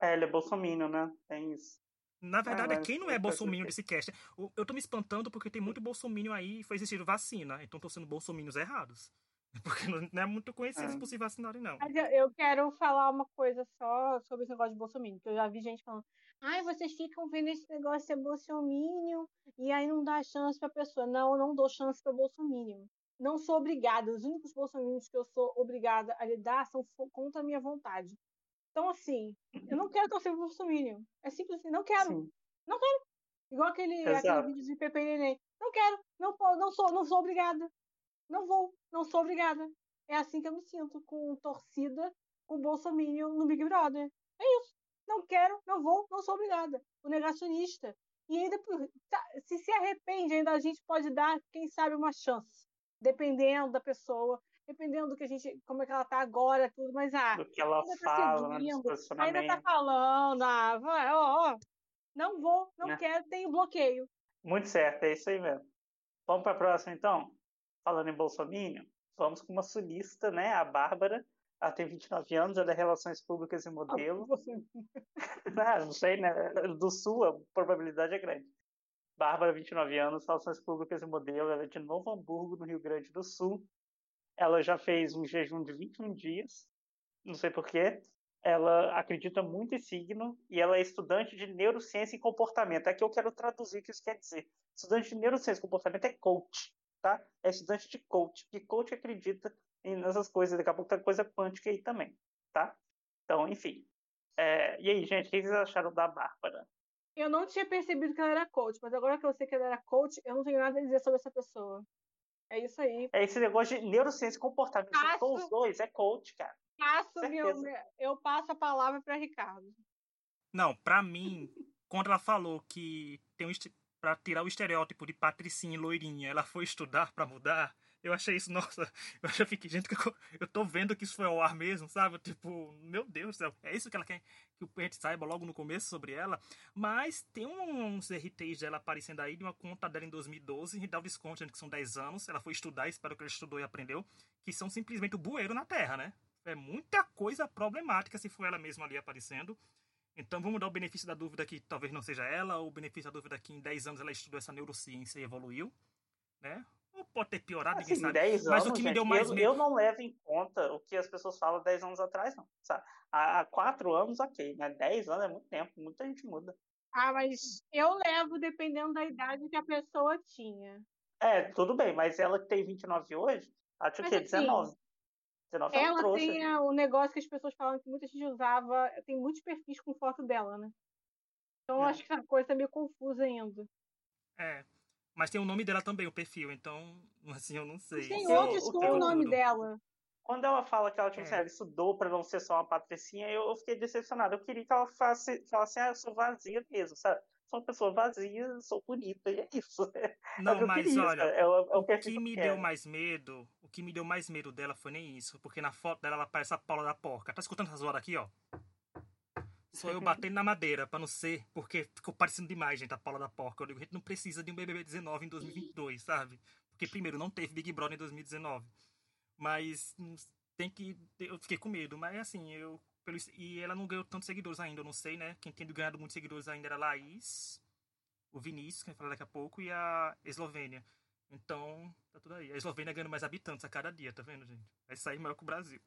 É, ele é bolsominion, né? Tem isso. Na verdade, ah, quem não é bolsominion desse cast? Eu tô me espantando porque tem muito bolsominion aí e foi existir vacina. Então estão sendo bolsominions errados. Porque não é muito conhecido ah. por se vacinarem, não. Mas eu quero falar uma coisa só sobre esse negócio de bolsominion. Que eu já vi gente falando, ai, vocês ficam vendo esse negócio ser bolsominion e aí não dá chance pra pessoa. Não, eu não dou chance pra bolsominion. Não sou obrigada. Os únicos bolsominions que eu sou obrigada a lidar são contra a minha vontade. Então, assim, eu não quero torcer pro Bolsonaro. É simples assim, não quero. Sim. Não quero. Igual aquele, aquele vídeo de Pepe Neném. Não quero. Não, não, sou, não sou obrigada. Não vou. Não sou obrigada. É assim que eu me sinto com torcida com o Bolsonaro no Big Brother. É isso. Não quero, não vou, não sou obrigada. O negacionista. E ainda, tá, se se arrepende, ainda a gente pode dar, quem sabe, uma chance. Dependendo da pessoa dependendo do que a gente, como é que ela tá agora, tudo, mas ah, do que ela tá fala, tá ainda tá falando, ah, vai, ó, ó, não vou, não né? quero, tenho bloqueio. Muito certo, é isso aí mesmo. Vamos para a próxima então? Falando em Bolsonaro, vamos com uma sulista, né, a Bárbara. Ela tem 29 anos, ela é Relações Públicas e Modelo. Ah, não sei, né? Do Sul a probabilidade é grande. Bárbara, 29 anos, Relações Públicas e Modelo. Ela é de Novo Hamburgo, no Rio Grande do Sul. ela já fez um jejum de 21 dias, não sei porquê. Ela acredita muito em signo e ela é estudante de neurociência e comportamento. É que eu quero traduzir o que isso quer dizer. Estudante de neurociência e comportamento é coach, tá? É estudante de coach, que coach acredita nessas coisas. Daqui a pouco tem coisa quântica aí também, tá? Então, enfim. É... E aí, gente, o que vocês acharam da Bárbara? Eu não tinha percebido que ela era coach, mas agora que eu sei que ela era coach, eu não tenho nada a dizer sobre essa pessoa. É isso aí. É esse negócio de neurociência e comportamento. Passo, os dois, é coach, cara. Passo meu, eu passo a palavra para Ricardo. Não, para mim, quando ela falou que tem um para tirar o estereótipo de patricinha loirinha, ela foi estudar para mudar. Eu achei isso, nossa, eu já fiquei, gente, eu, tô vendo que isso foi ao ar mesmo, sabe? Tipo, meu Deus do céu, é isso que ela quer que o gente saiba logo no começo sobre ela. Mas tem uns RTs dela aparecendo aí de uma conta dela em 2012, e Dalvis Content, que são 10 anos. Ela foi estudar, espero que ela estudou e aprendeu, que são simplesmente o bueiro na Terra, né? É muita coisa problemática se for ela mesma ali aparecendo. Então vamos dar o benefício da dúvida que talvez não seja ela, ou o benefício da dúvida que em 10 anos ela estudou essa neurociência e evoluiu, né? Ou pode ter piorado, assim, ninguém sabe. 10 Mas anos, o que gente, me deu mais eu, medo... eu não levo em conta o que as pessoas falam 10 anos atrás, não. Sabe? Há 4 anos, ok, né? 10 anos é muito tempo, muita gente muda. Ah, mas eu levo dependendo da idade que a pessoa tinha. É, tudo bem, mas ela que tem 29 hoje, acho que é 19. 19 ela trouxa. tem o negócio que as pessoas falam que muita gente usava, tem muitos perfis com foto dela, né? Então é. acho que essa coisa tá meio confusa ainda. É. Mas tem o nome dela também, o perfil, então, assim, eu não sei. Tem outros com o nome dela. Quando ela fala que ela, tipo, é. ela estudou para não ser só uma patricinha, eu, eu fiquei decepcionado. Eu queria que ela falasse, falasse ah, eu sou vazia mesmo, sabe? Sou uma pessoa vazia, sou bonita, e é isso. Não, é mas queria, olha, é, o, é o que, que me deu mais medo, o que me deu mais medo dela foi nem isso, porque na foto dela ela parece a Paula da Porca. Tá escutando essa zoada aqui, ó? Sou eu batendo na madeira, pra não ser, porque ficou parecendo demais, gente, a Paula da Porca. Eu digo, a gente não precisa de um BBB 19 em 2022, sabe? Porque, primeiro, não teve Big Brother em 2019. Mas hum, tem que. Eu fiquei com medo, mas assim, eu. Pelo, e ela não ganhou tantos seguidores ainda, eu não sei, né? Quem tem ganhado muitos seguidores ainda era a Laís, o Vinícius, que a gente falar daqui a pouco, e a Eslovênia. Então, tá tudo aí. A Eslovênia ganhando mais habitantes a cada dia, tá vendo, gente? Vai sair maior que o Brasil.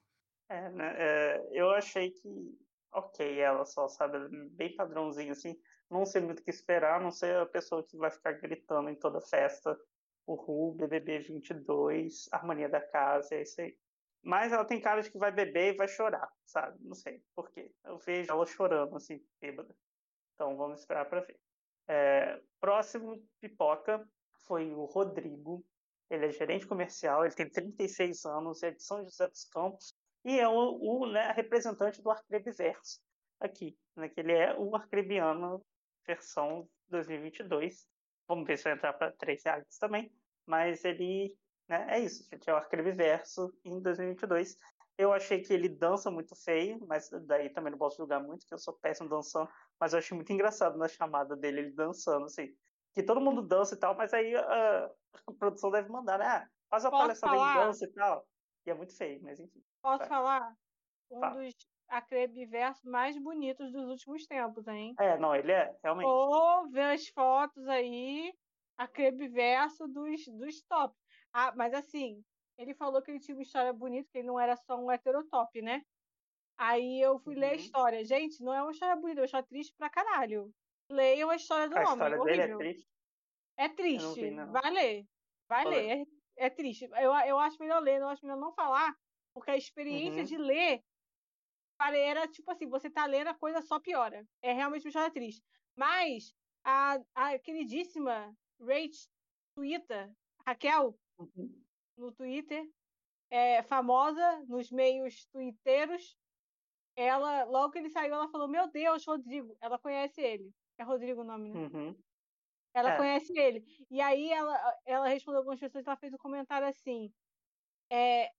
É, né? É, eu achei que ok ela só, sabe? Bem padrãozinho, assim. Não sei muito o que esperar, não sei a pessoa que vai ficar gritando em toda festa. O Ru, BBB 22, Harmonia da Casa, é isso aí. Mas ela tem cara de que vai beber e vai chorar, sabe? Não sei por quê. Eu vejo ela chorando, assim, bêbada. Então vamos esperar para ver. É, próximo pipoca foi o Rodrigo. Ele é gerente comercial, ele tem 36 anos, é de São José dos Campos e é o, o né, representante do Arcrebiverso aqui, né, que ele é o Arcrebiano versão 2022. Vamos ver se vai entrar para três reais também, mas ele né, é isso, gente, é o Arcrebiverso em 2022. Eu achei que ele dança muito feio, mas daí também não posso julgar muito, que eu sou péssimo dançando, mas eu achei muito engraçado na chamada dele, ele dançando, assim, que todo mundo dança e tal, mas aí a, a produção deve mandar, né, ah, faz a palestra de dança e tal. E é muito feio, mas enfim. Posso vai. falar? Um Fala. dos acrebiversos mais bonitos dos últimos tempos, hein? É, não, ele é, realmente. Ou ver as fotos aí, acrebiverso dos, dos top. Ah, mas assim, ele falou que ele tinha uma história bonita, que ele não era só um heterotop, né? Aí eu fui uhum. ler a uhum. história. Gente, não é uma história bonita, é uma história triste pra caralho. Leiam a história do a homem. A história dele é triste? É triste. Vi, vai ler. Vai ler. É, é, triste. Eu, eu acho melhor ler, não acho melhor não falar, porque a experiência uhum. de ler era tipo assim, você tá lendo a coisa só piora. É realmente uma história triste. Mas a, a queridíssima Rach Twitter, Raquel, uhum. no Twitter, é famosa nos meios twitteiros, ela, logo que ele saiu, ela falou, meu Deus, Rodrigo, ela conhece ele. É Rodrigo o nome, né? Uhum. Ela é. conhece ele. E aí ela, ela respondeu algumas pessoas, ela fez um comentário assim, é,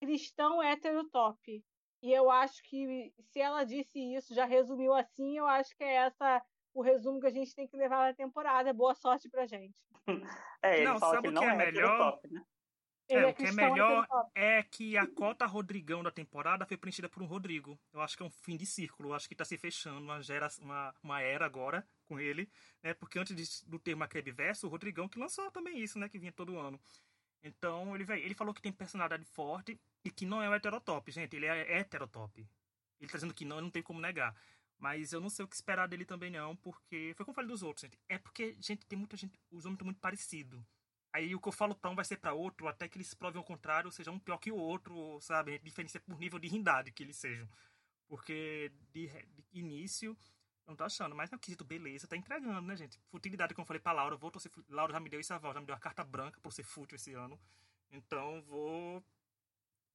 cristão hétero top. E eu acho que se ela disse isso, já resumiu assim, eu acho que é essa o resumo que a gente tem que levar na temporada. Boa sorte pra gente. É, ele não, fala sabe que o que é, é melhor? Top, né? É, é, o que é melhor é que a cota Rodrigão da temporada foi preenchida por um Rodrigo. Eu acho que é um fim de círculo. Eu acho que está se fechando uma, gera, uma, uma era agora com ele. Né? Porque antes de, do termo Macrebe Verso, o Rodrigão que lançou também isso, né? Que vinha todo ano. Então, ele, ele falou que tem personalidade forte e que não é o heterotop, gente. Ele é heterotop. Ele tá dizendo que não, não tem como negar. Mas eu não sei o que esperar dele também, não, porque. Foi como eu falei dos outros, gente. É porque, gente, tem muita gente. Os homens estão muito parecidos. Aí o que eu falo pra um vai ser pra outro, até que eles provem o contrário, ou seja, um pior que o outro, sabe? Diferença por nível de rindade que eles sejam. Porque de, de início, eu não tô achando, mas no quesito beleza, tá entregando, né, gente? Futilidade, como eu falei pra Laura, vou torcer. Laura já me deu esse aval, já me deu a carta branca por ser fútil esse ano. Então vou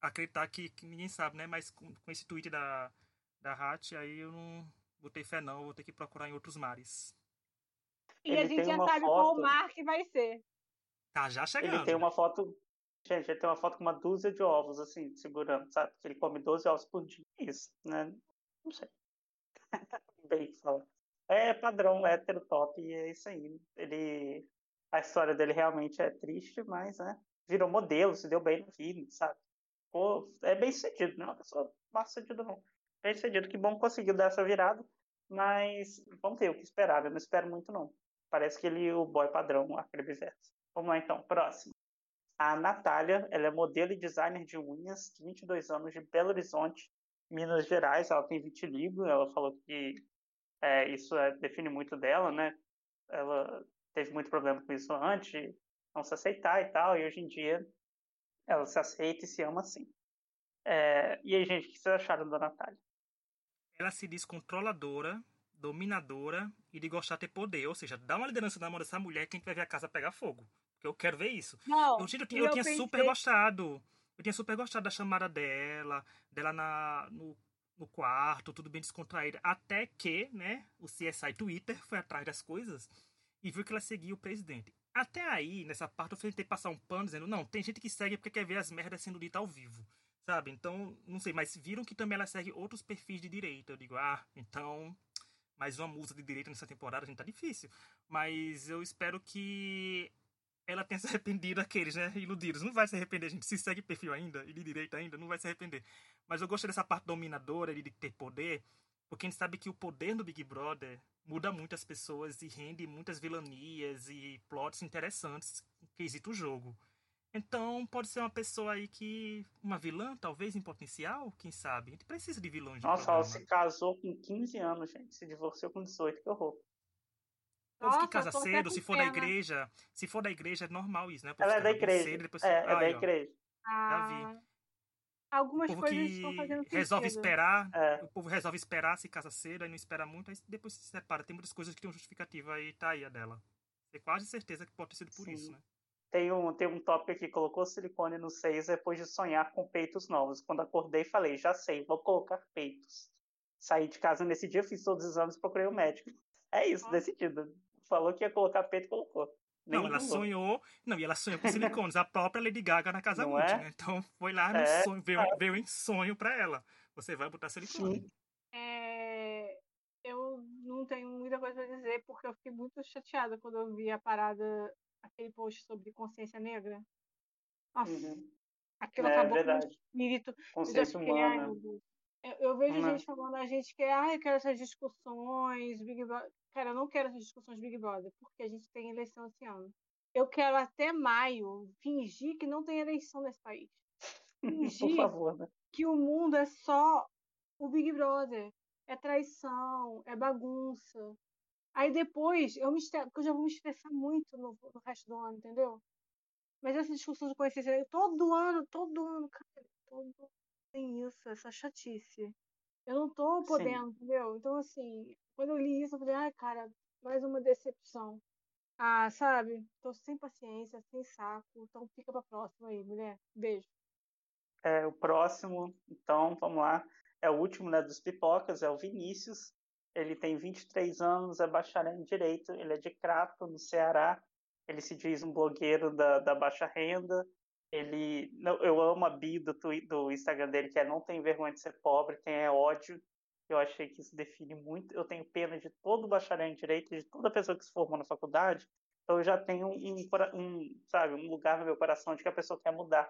acreditar que, que ninguém sabe, né? Mas com, com esse tweet da, da Hat, aí eu não botei fé não, vou ter que procurar em outros mares. E Ele a gente já sabe foto... qual mar que vai ser. Tá já chegando. Ele tem uma foto. Gente, ele tem uma foto com uma dúzia de ovos, assim, segurando, sabe? Que ele come 12 ovos por dia. Isso, né? Não sei. Bem fala. É padrão, hétero top, e é isso aí. Ele. A história dele realmente é triste, mas, né? Virou modelo, se deu bem no filme, sabe? Pô, é bem sucedido, não é uma pessoa mal sucedida, não. Bem sucedido, que bom conseguiu dar essa virada, mas vamos ver o que esperar, eu não espero muito, não. Parece que ele, o boy padrão, aquele vice Vamos lá então, próximo. A Natália, ela é modelo e designer de unhas, 22 anos, de Belo Horizonte, Minas Gerais. Ela tem vitiligo, ela falou que é, isso é, define muito dela, né? Ela teve muito problema com isso antes, não se aceitar e tal, e hoje em dia ela se aceita e se ama assim. É, e aí, gente, o que vocês acharam da Natália? Ela se diz controladora, dominadora e de gostar de ter poder. Ou seja, dá uma liderança na mão dessa mulher que a gente vai ver a casa pegar fogo. Porque eu quero ver isso. Não, eu, eu, eu, eu tinha pensei... super gostado. Eu tinha super gostado da chamada dela, dela na, no, no quarto, tudo bem descontraída. Até que, né, o CSI Twitter foi atrás das coisas e viu que ela seguia o presidente. Até aí, nessa parte, eu tentei passar um pano dizendo, não, tem gente que segue porque quer ver as merdas sendo ditas ao vivo. Sabe? Então, não sei, mas viram que também ela segue outros perfis de direita. Eu digo, ah, então mais uma musa de direita nessa temporada, a gente tá difícil. Mas eu espero que ela tenha se arrependido daqueles, né? Iludidos. Não vai se arrepender, gente. Se segue perfil ainda, e de direita ainda, não vai se arrepender. Mas eu gostei dessa parte dominadora de ter poder, porque a gente sabe que o poder do Big Brother muda muito as pessoas e rende muitas vilanias e plots interessantes no quesito jogo. Então, pode ser uma pessoa aí que. Uma vilã, talvez, em potencial, quem sabe? A gente precisa de vilões. De Nossa, programa. ela se casou com 15 anos, gente. Se divorciou com 18, que horror. O povo que casa cedo, se for da igreja. Se for da igreja, é normal isso, né? Ela é da igreja. Cedo, depois... É, é da igreja. Ah, já vi. Algumas o povo coisas que estão fazendo resolve esperar, é. o povo resolve esperar, se casa cedo, aí não espera muito, aí depois se separa. Tem muitas coisas que tem uma justificativa aí, tá aí a dela. Tenho quase certeza que pode ter sido por Sim. isso, né? Tem um, tem um tópico aqui, colocou silicone no seis depois de sonhar com peitos novos. Quando acordei, falei, já sei, vou colocar peitos. Saí de casa nesse dia, fiz todos os exames, procurei o um médico. É isso, decidido. Falou que ia colocar peito, colocou. Nem não, ela sonhou. Não, e ela sonhou com silicones. a própria Lady Gaga na Casa Multi, é? né? Então foi lá no é, sonho, veio, é. veio em sonho pra ela. Você vai botar silicone. É, eu não tenho muita coisa pra dizer, porque eu fiquei muito chateada quando eu vi a parada aquele post sobre consciência negra. Nossa, uhum. aquilo é, acabou verdade. com o espírito. Consciência humana. Eu, eu vejo uhum. gente falando a gente que ah, eu quero essas discussões, Big Brother. Cara, eu não quero essas discussões Big Brother, porque a gente tem eleição esse ano. Eu quero até maio fingir que não tem eleição nesse país. Fingir Por favor, né? que o mundo é só o Big Brother. É traição, é bagunça, Aí depois eu me porque eu já vou me estressar muito no, no resto do ano, entendeu? Mas essa discussão de consciência, todo ano, todo ano, cara, todo tem isso, essa chatice. Eu não tô podendo, Sim. entendeu? Então, assim, quando eu li isso, eu falei, ai, cara, mais uma decepção. Ah, sabe? Tô sem paciência, sem saco. Então fica pra próxima aí, mulher. Beijo. É, o próximo, então, vamos lá. É o último, né, dos pipocas, é o Vinícius. Ele tem 23 anos, é bacharel em Direito, ele é de Crato, no Ceará. Ele se diz um blogueiro da, da baixa renda. Ele, eu amo a bio do, do Instagram dele, que é não tem vergonha de ser pobre, tem é ódio. Eu achei que isso define muito. Eu tenho pena de todo bacharel em Direito, de toda pessoa que se formou na faculdade. Então eu já tenho um, um, sabe, um lugar no meu coração de que a pessoa quer mudar.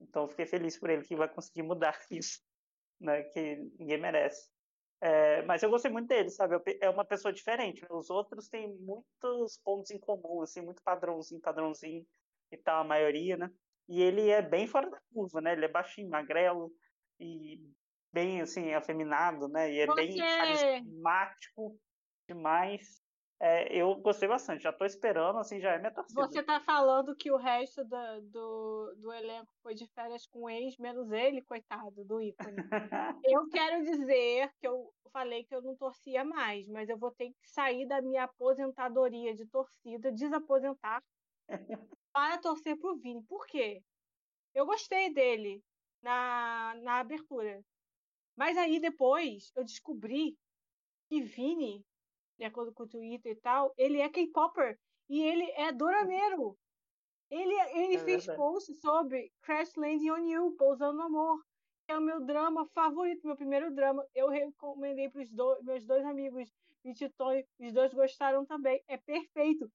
Então eu fiquei feliz por ele que vai conseguir mudar isso, né? Que ninguém merece. É, mas eu gostei muito dele, sabe? É uma pessoa diferente. Né? Os outros têm muitos pontos em comum, assim, muito padrãozinho, padrãozinho e tal, a maioria, né? E ele é bem fora da curva, né? Ele é baixinho, magrelo e bem assim, afeminado, né? E é Você... bem carismático demais. É, eu gostei bastante, já tô esperando, assim, já é minha torcida. Você tá falando que o resto do, do, do elenco foi de férias com ex, menos ele, coitado, do ícone. eu quero dizer que eu falei que eu não torcia mais, mas eu vou ter que sair da minha aposentadoria de torcida, desaposentar, para torcer pro Vini. Por quê? Eu gostei dele na, na abertura. Mas aí depois eu descobri que Vini de acordo com o Twitter e tal, ele é K-Popper e ele é dorameiro. Ele, ele é fez verdade. post sobre Crash Landing on You, Pousando no Amor. É o meu drama favorito, meu primeiro drama. Eu recomendei para os do, meus dois amigos, Vititon, os dois gostaram também. É perfeito.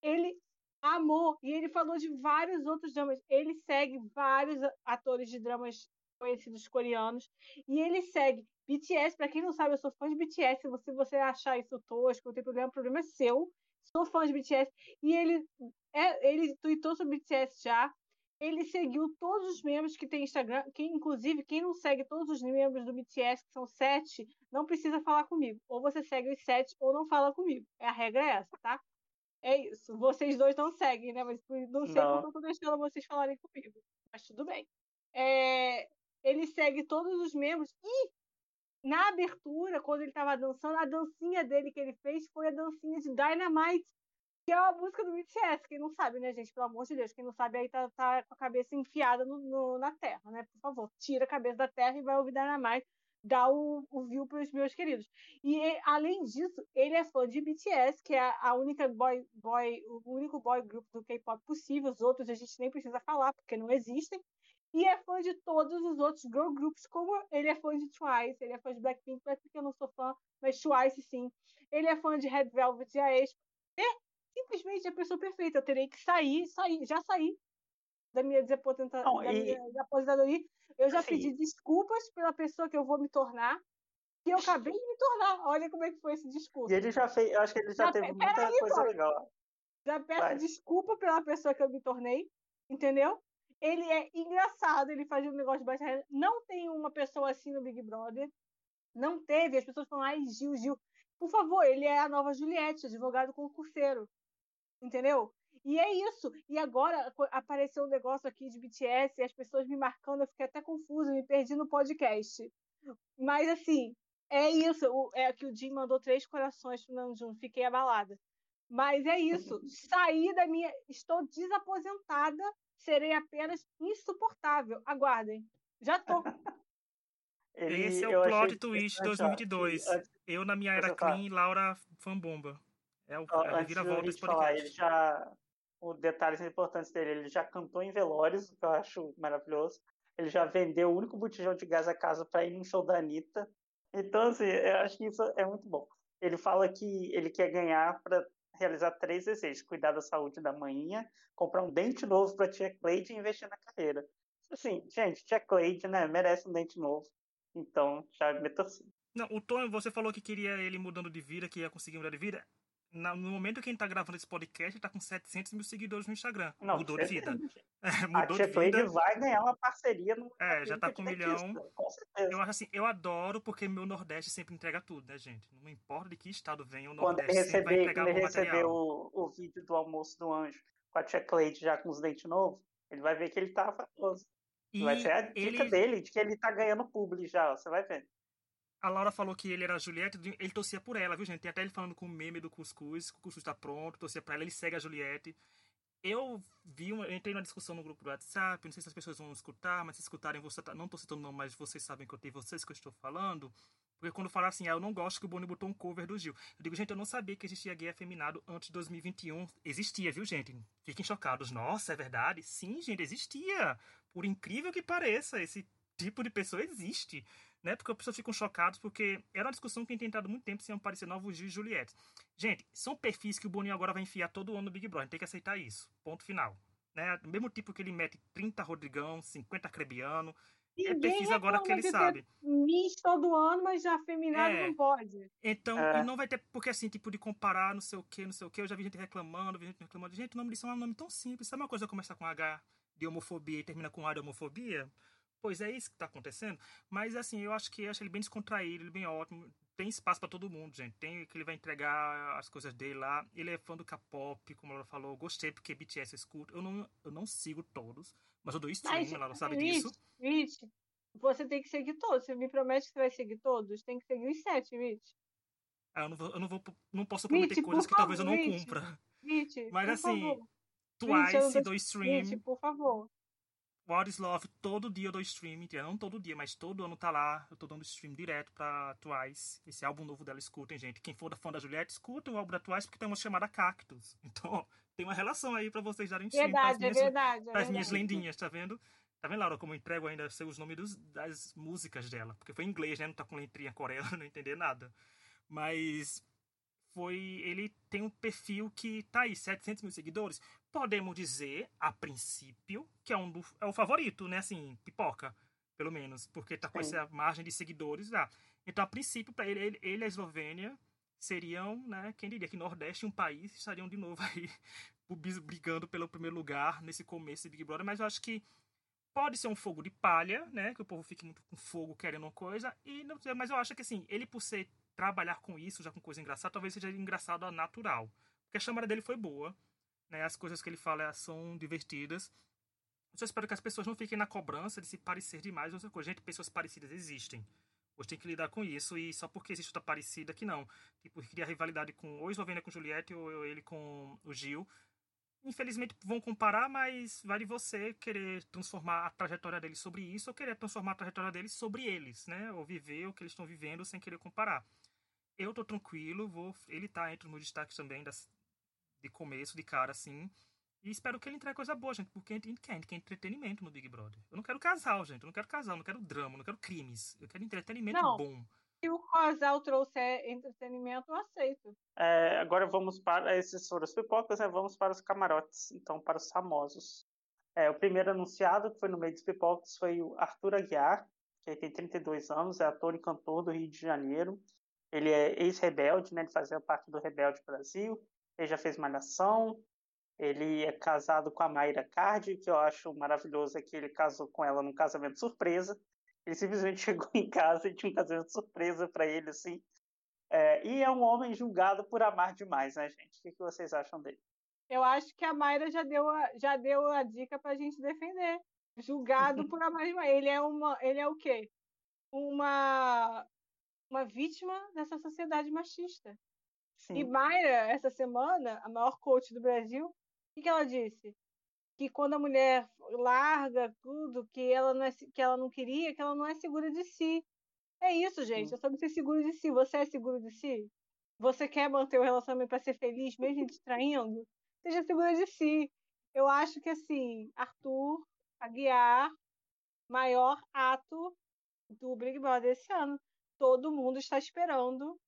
Ele amou e ele falou de vários outros dramas. Ele segue vários atores de dramas conhecidos coreanos e ele segue BTS, para quem não sabe, eu sou fã de BTS. Se você, você achar isso tosco, não tem problema, o problema é seu. Sou fã de BTS. E ele, é, ele tweetou sobre BTS já. Ele seguiu todos os membros que tem Instagram. Quem, inclusive, quem não segue todos os membros do BTS, que são sete, não precisa falar comigo. Ou você segue os sete ou não fala comigo. É a regra é essa, tá? É isso. Vocês dois não seguem, né? Mas não sei não. porque eu tô deixando vocês falarem comigo. Mas tudo bem. É, ele segue todos os membros. E na abertura, quando ele estava dançando, a dancinha dele que ele fez foi a dancinha de Dynamite, que é uma música do BTS. Quem não sabe, né, gente? Pelo amor de Deus, quem não sabe aí tá, tá com a cabeça enfiada no, no, na terra, né? Por favor, tira a cabeça da terra e vai ouvir Dynamite, dá o, o view para os meus queridos. E além disso, ele é fã de BTS, que é a única boy, boy o único boy group do K-pop possível. Os outros a gente nem precisa falar, porque não existem e é fã de todos os outros girl groups, como ele é fã de Twice, ele é fã de Blackpink, Blackpink eu não sou fã, mas Twice sim. Ele é fã de Red Velvet e a Expo. É simplesmente a pessoa perfeita. Eu terei que sair, sair, já saí da minha. Não, da minha aposentadoria. Eu já assim, pedi desculpas pela pessoa que eu vou me tornar. E eu acabei de me tornar. Olha como é que foi esse discurso. E ele já fez, eu acho que ele já, já teve muita aí, coisa legal. Já peço Vai. desculpa pela pessoa que eu me tornei, entendeu? Ele é engraçado, ele faz um negócio de baixa Não tem uma pessoa assim no Big Brother. Não teve. As pessoas falam, ai, Gil, Gil. Por favor, ele é a nova Juliette, advogado concurseiro. Entendeu? E é isso. E agora apareceu um negócio aqui de BTS e as pessoas me marcando, eu fiquei até confusa, me perdi no podcast. Mas assim, é isso. É que o Jim mandou três corações pro Namjoon, fiquei abalada. Mas é isso. Saí da minha. Estou desaposentada serei apenas insuportável. Aguardem. Já tô. Ele, Esse é o plot twist 2022. Antes, eu na minha era clean, Laura fanbomba. É o é vira-volta desse podcast. Falar, ele já, o detalhes importantes dele, ele já cantou em velórios, o que eu acho maravilhoso. Ele já vendeu o único botijão de gás a casa para ir no show da Anitta. Então, assim, eu acho que isso é muito bom. Ele fala que ele quer ganhar para realizar três desejos: cuidar da saúde da manhinha, comprar um dente novo para tia Cleide e investir na carreira. Assim, gente, tia Cleide, né, merece um dente novo. Então, já me torci. Não, o Tom, você falou que queria ele mudando de vida, que ia conseguir mudar de vida no momento que a gente tá gravando esse podcast, tá com 700 mil seguidores no Instagram. Não, mudou de vida. É, mudou a de vida. vai ganhar uma parceria no. É, já tá com um milhão. Com certeza. Eu acho assim, eu adoro porque meu Nordeste sempre entrega tudo, né, gente? Não importa de que estado vem, o Nordeste quando sempre vai entregar quando ele receber o, o vídeo do almoço do anjo com a Tia Cleide já com os dentes novos, ele vai ver que ele tá famoso. E vai ser a dica ele... dele, de que ele tá ganhando publi já, você vai ver. A Laura falou que ele era a Juliette, ele torcia por ela, viu, gente? Tem até ele falando com o meme do cuscuz, que o cuscuz tá pronto, torcia pra ela, ele segue a Juliette. Eu vi, eu entrei numa discussão no grupo do WhatsApp, não sei se as pessoas vão escutar, mas se escutarem, você tá, não tô citando não, mas vocês sabem que eu tenho vocês que eu estou falando. Porque quando falaram assim, ah, eu não gosto que o Boni botou um cover do Gil. Eu digo, gente, eu não sabia que existia gay afeminado antes de 2021. Existia, viu, gente? Fiquem chocados. Nossa, é verdade? Sim, gente, existia. Por incrível que pareça, esse tipo de pessoa existe né? Porque as pessoas ficam chocadas, porque era uma discussão que tem tentado muito tempo se iam aparecer novos Gil e Juliette. Gente, são perfis que o Boninho agora vai enfiar todo ano no Big Brother. A gente tem que aceitar isso. Ponto final. Né? Do mesmo tipo que ele mete 30 Rodrigão, 50 Crebiano. é perfis agora que ele sabe. Miss todo ano, mas já feminado é. não pode. Então, é. e não vai ter, porque assim, tipo, de comparar não sei o que, não sei o que. Eu já vi gente reclamando, vi gente reclamando. Gente, o nome disso é um nome tão simples. Sabe uma coisa começar com H? de homofobia e termina com ar de homofobia. Pois é isso que tá acontecendo. Mas assim, eu acho que eu acho ele bem descontraído, ele bem ótimo. Tem espaço para todo mundo, gente. Tem que ele vai entregar as coisas dele lá. Ele é fã do K-pop, como ela falou. Gostei porque BTS eu escuto. Eu não, eu não sigo todos, mas eu dou stream, mas, ela sabe Rich, disso. Rich, você tem que seguir todos. Você me promete que você vai seguir todos? Tem que seguir os sete, Rich. Ah, eu não, vou, eu não, vou, não posso prometer Rich, coisas que favor, talvez eu não Rich, cumpra. Rich, mas assim, favor. Twice do stream. Rich, por favor. What is Love, todo dia eu dou stream, não todo dia, mas todo ano tá lá. Eu tô dando stream direto pra Twice. Esse álbum novo dela, escutem, gente. Quem for da fã da Juliette, escutem o álbum da Twice, porque tem uma chamada Cactus. Então, tem uma relação aí pra vocês darem stream verdade, pras, minhas, é verdade, é pras minhas lendinhas, tá vendo? Tá vendo, Laura, como eu entrego ainda os nomes dos, das músicas dela? Porque foi em inglês, né? Não tá com letrinha coreana, não entender nada. Mas foi. Ele tem um perfil que tá aí, 700 mil seguidores. Podemos dizer, a princípio, que é, um do, é o favorito, né? Assim, pipoca, pelo menos. Porque tá com Sim. essa margem de seguidores lá. Então, a princípio, para ele, ele, ele e a Eslovênia seriam, né? Quem diria que Nordeste e um país estariam de novo aí brigando pelo primeiro lugar nesse começo de Big Brother. Mas eu acho que pode ser um fogo de palha, né? Que o povo fique muito com fogo querendo uma coisa. E não, mas eu acho que assim, ele por ser trabalhar com isso, já com coisa engraçada, talvez seja engraçado natural. Porque a chamada dele foi boa, né? As coisas que ele fala são divertidas. Eu só espero que as pessoas não fiquem na cobrança de se parecer demais outra coisa. Gente, pessoas parecidas existem. Hoje tem que lidar com isso e só porque existe outra parecida que não. Tipo, cria rivalidade com ou Eslovênia com Juliette ou ele com o Gil. Infelizmente vão comparar, mas vai de você querer transformar a trajetória deles sobre isso ou querer transformar a trajetória deles sobre eles, né? Ou viver o que eles estão vivendo sem querer comparar. Eu tô tranquilo, vou. Ele tá entre os meus destaques também das, de começo, de cara, assim. E espero que ele entregue coisa boa, gente, porque a gente quer, a gente quer entretenimento no Big Brother. Eu não quero casal, gente. Eu não quero casal, não quero drama, eu não quero crimes. Eu quero entretenimento não. bom. Se o casal trouxer entretenimento, eu aceito. É, agora vamos para. Esses foram os pipocas, né? Vamos para os camarotes, então, para os famosos. É, o primeiro anunciado, que foi no meio dos pipocas, foi o Arthur Aguiar, que tem 32 anos, é ator e cantor do Rio de Janeiro. Ele é ex-rebelde, né? Ele fazia parte do Rebelde Brasil. Ele já fez Malhação. Ele é casado com a Mayra Cardi, que eu acho maravilhoso é que ele casou com ela num casamento surpresa. Ele simplesmente chegou em casa e tinha um casamento surpresa para ele, assim. É, e é um homem julgado por amar demais, né, gente? O que, que vocês acham dele? Eu acho que a Mayra já deu a, já deu a dica pra gente defender. Julgado por amar demais. Ele é uma. Ele é o quê? Uma uma vítima dessa sociedade machista. Sim. E Mayra, essa semana, a maior coach do Brasil, o que, que ela disse? Que quando a mulher larga tudo, que ela, não é, que ela não queria, que ela não é segura de si. É isso, gente. Sim. É sobre ser seguro de si. Você é seguro de si? Você quer manter o relacionamento para ser feliz, mesmo distraindo? Seja segura de si. Eu acho que, assim, Arthur Aguiar, maior ato do Big Brother esse ano todo mundo está esperando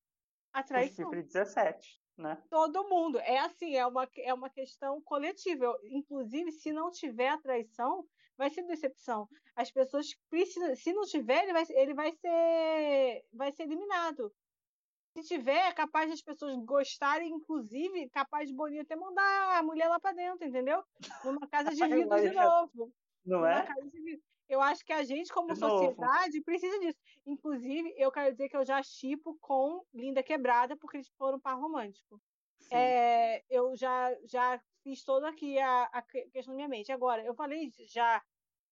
a traição. O chifre 17, né? Todo mundo. É assim, é uma, é uma questão coletiva. Eu, inclusive, se não tiver a traição, vai ser decepção. As pessoas precisam. Se não tiver, ele vai, ele vai ser. vai ser eliminado. Se tiver, é capaz das pessoas gostarem, inclusive, capaz de Boninho até mandar a mulher lá para dentro, entendeu? Numa casa de vidro de novo. Não Numa é? Eu acho que a gente, como de sociedade, novo. precisa disso. Inclusive, eu quero dizer que eu já chipo com Linda Quebrada, porque eles foram par romântico. É, eu já, já fiz toda aqui a, a questão na minha mente. Agora, eu falei já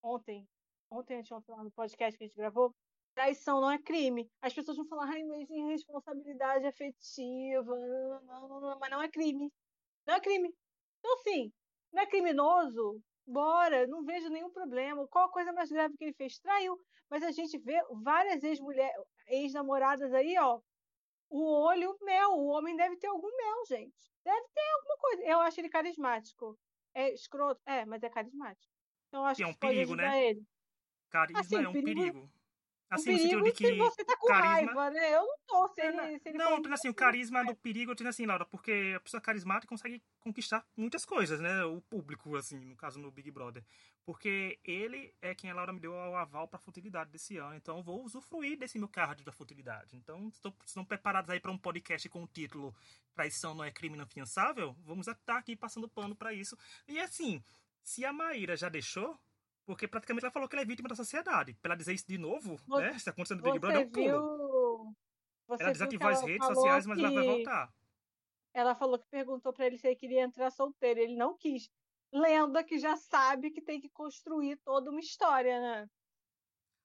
ontem, ontem, anteontem, lá no podcast que a gente gravou, traição não é crime. As pessoas vão falar, ai, mas irresponsabilidade afetiva, não, não, não, mas não é crime. Não é crime. Então, assim, não é criminoso bora, não vejo nenhum problema. Qual a coisa mais grave que ele fez? Traiu. Mas a gente vê várias ex-mulheres, ex-namoradas aí, ó. O olho mel, o homem deve ter algum mel, gente. Deve ter alguma coisa. Eu acho ele carismático. É escroto, é, mas é carismático. Então acho que é um que perigo, né? Ele. Carisma assim, é um perigo. perigo. Assim, o perigo que você tá com carisma... raiva, né? Eu não tô se ele, se ele Não, for... assim, o carisma do perigo, eu assim, Laura, porque a pessoa carismática consegue conquistar muitas coisas, né? O público, assim, no caso no Big Brother. Porque ele é quem a Laura me deu o aval pra futilidade desse ano. Então eu vou usufruir desse meu card da futilidade. Então, estão preparados aí para um podcast com o título Traição não é crime inafiançável? Vamos estar aqui passando pano para isso. E assim, se a Maíra já deixou, porque praticamente ela falou que ela é vítima da sociedade. Pra ela dizer isso de novo, Você- né? Se tá acontecendo no Big Brother, é um pulo. Você Ela desativou as redes sociais, mas ela vai voltar. Ela falou que perguntou pra ele se ele queria entrar solteiro. Ele não quis. Lenda que já sabe que tem que construir toda uma história, né?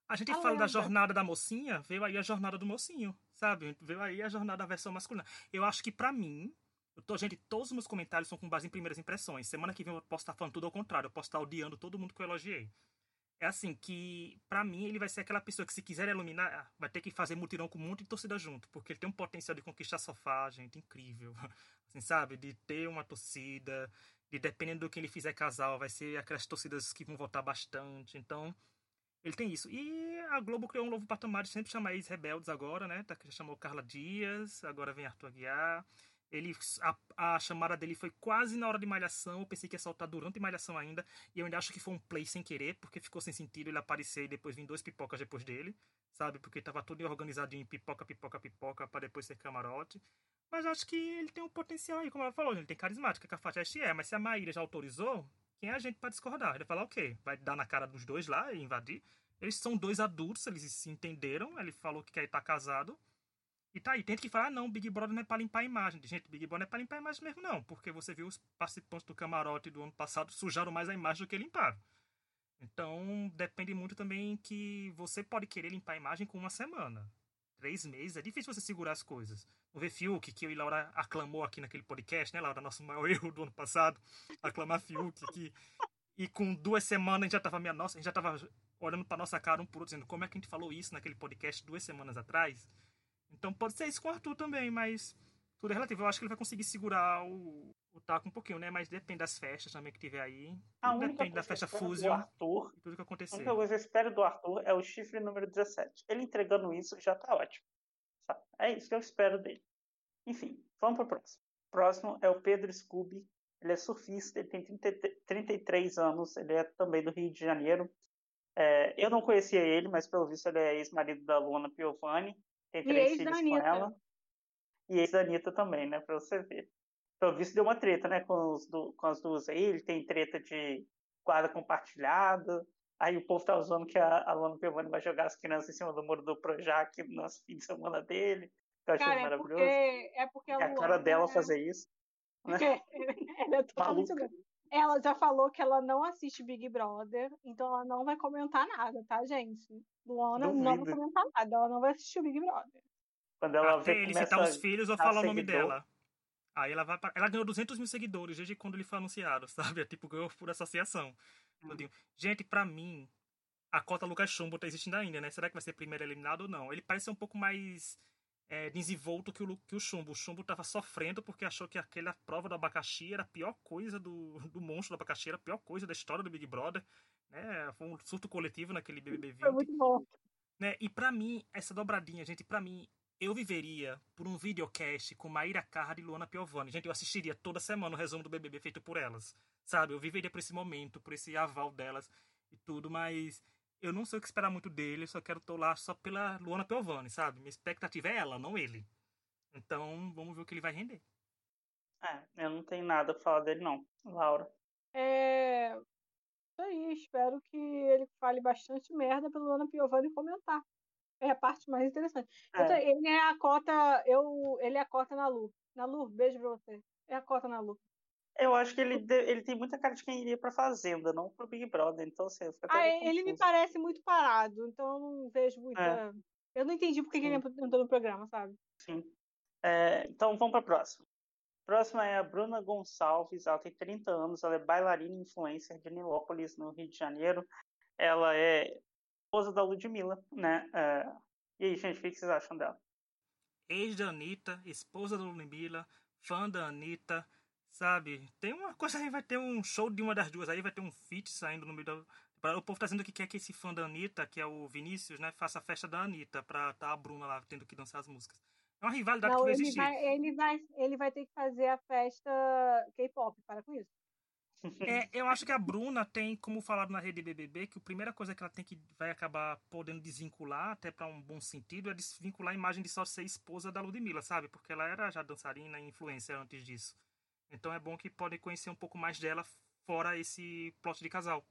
A gente A fala da lenda. jornada da mocinha, veio aí a jornada do mocinho, sabe? Veio aí a jornada da versão masculina. Eu acho que pra mim, eu tô, gente, todos os meus comentários são com base em primeiras impressões. Semana que vem eu posso estar falando tudo ao contrário, eu posso estar odiando todo mundo que eu elogiei. É assim, que pra mim ele vai ser aquela pessoa que se quiser iluminar, vai ter que fazer mutirão com um monte de torcida junto, porque ele tem um potencial de conquistar sofá, gente, incrível. Assim, sabe? De ter uma torcida, de dependendo do que ele fizer casal, vai ser aquelas torcidas que vão votar bastante. Então, ele tem isso. E a Globo criou um novo patamar de sempre chamar ex-rebeldes agora, né? Tá, já chamou Carla Dias, agora vem Arthur Aguiar. Ele, a, a chamada dele foi quase na hora de Malhação. Eu pensei que ia soltar durante Malhação ainda. E eu ainda acho que foi um play sem querer, porque ficou sem sentido ele aparecer e depois vir dois pipocas depois dele, sabe? Porque tava tudo organizadinho em pipoca, pipoca, pipoca, para depois ser camarote. Mas acho que ele tem um potencial aí, como ela falou, ele tem carismática, que a Fateste é. Mas se a Maíra já autorizou, quem é a gente pra discordar? Ele vai falar o quê? Vai dar na cara dos dois lá e invadir? Eles são dois adultos, eles se entenderam. Ele falou que quer estar casado. E tá aí, tem gente que fala, ah, não, Big Brother não é pra limpar a imagem. Gente, Big Brother não é pra limpar a imagem mesmo, não. Porque você viu os participantes do camarote do ano passado sujaram mais a imagem do que limparam. Então, depende muito também que você pode querer limpar a imagem com uma semana. Três meses, é difícil você segurar as coisas. Vê Fiuk, que eu e Laura aclamou aqui naquele podcast, né, Laura? Nosso maior erro do ano passado. Aclamar Fiuk, que... E com duas semanas a gente já tava minha nossa, a gente já tava olhando pra nossa cara um por outro, dizendo como é que a gente falou isso naquele podcast duas semanas atrás. Então pode ser isso com o Arthur também, mas tudo é relativo. Eu acho que ele vai conseguir segurar o, o taco um pouquinho, né? Mas depende das festas também que tiver aí. A depende da festa Fusion Arthur, e tudo que a acontecer. única coisa que eu espero do Arthur é o chifre número 17. Ele entregando isso já tá ótimo. sabe? É isso que eu espero dele. Enfim, vamos pro próximo. O próximo é o Pedro Scooby. Ele é surfista, ele tem 30, 33 anos, ele é também do Rio de Janeiro. É, eu não conhecia ele, mas pelo visto ele é ex-marido da Luana Piovani. Tem três filhos com Anitta. ela. E ex da Anitta também, né? Pra você ver. Pelo visto deu uma treta, né? Com, os du- com as duas aí. Ele tem treta de guarda compartilhada. Aí o povo tá usando que a, a Luana Piovani vai jogar as crianças em cima do muro do Projac no fim de semana dele. Que eu achei Cara, é maravilhoso. porque, é porque a E a cara Luana dela é- fazer isso. né? ela é totalmente. Ela já falou que ela não assiste Big Brother, então ela não vai comentar nada, tá, gente? Luana não vai Duvido. comentar nada, ela não vai assistir o Big Brother. Quando ela Até vê ele citar os filhos ou falar o nome dela. Aí ela vai pra... Ela ganhou 200 mil seguidores desde quando ele foi anunciado, sabe? É tipo, ganhou por associação. Hum. Gente, pra mim, a cota Lucas Chumbo tá existindo ainda, né? Será que vai ser primeiro eliminado ou não? Ele parece ser um pouco mais é, desenvolto que o, que o Chumbo. O Chumbo tava sofrendo porque achou que aquela prova do abacaxi era a pior coisa do, do monstro do abacaxi, era a pior coisa da história do Big Brother. Né? Foi um surto coletivo naquele BBB 20 Foi muito bom. né? E pra mim, essa dobradinha, gente, pra mim, eu viveria por um videocast com Maíra Card e Luana Piovani. Gente, eu assistiria toda semana o resumo do BBB feito por elas, sabe? Eu viveria por esse momento, por esse aval delas e tudo, mas eu não sei o que esperar muito dele, eu só quero tô lá só pela Luana Piovani, sabe? Minha expectativa é ela, não ele. Então, vamos ver o que ele vai render. É, eu não tenho nada pra falar dele, não. Laura. É... Isso aí, espero que ele fale bastante merda pelo Luana Piovani comentar. É a parte mais interessante. É, Ele é a cota, eu, ele é a cota na Lu. Na Lu, beijo pra você. É a cota na Lu. Eu acho que ele, ele tem muita cara de quem iria pra Fazenda, não pro Big Brother. Então, assim, eu fico até Ah, meio ele me parece muito parado, então eu não vejo muita. É. Eu não entendi por que ele entrou no programa, sabe? Sim. É, então vamos para a próxima. A próxima é a Bruna Gonçalves, ela tem 30 anos, ela é bailarina e influencer de Nilópolis, no Rio de Janeiro. Ela é esposa da Ludmilla, né? É, e aí, gente, o que vocês acham dela? Ex da Anitta, esposa da Ludmilla, fã da Anitta, sabe? Tem uma coisa aí, vai ter um show de uma das duas aí, vai ter um feat saindo no meio da. O povo tá dizendo que quer que esse fã da Anitta, que é o Vinícius, né, faça a festa da Anitta pra tá a Bruna lá tendo que dançar as músicas. É uma rivalidade que Não, ele existir. vai, ele, vai, ele vai ter que fazer a festa K-pop, para com isso. É, eu acho que a Bruna tem, como falado na rede BBB, que a primeira coisa que ela tem que vai acabar podendo desvincular, até para um bom sentido, é desvincular a imagem de só ser esposa da Ludmilla, sabe? Porque ela era já dançarina e influencer antes disso. Então é bom que podem conhecer um pouco mais dela explora esse plot de casal.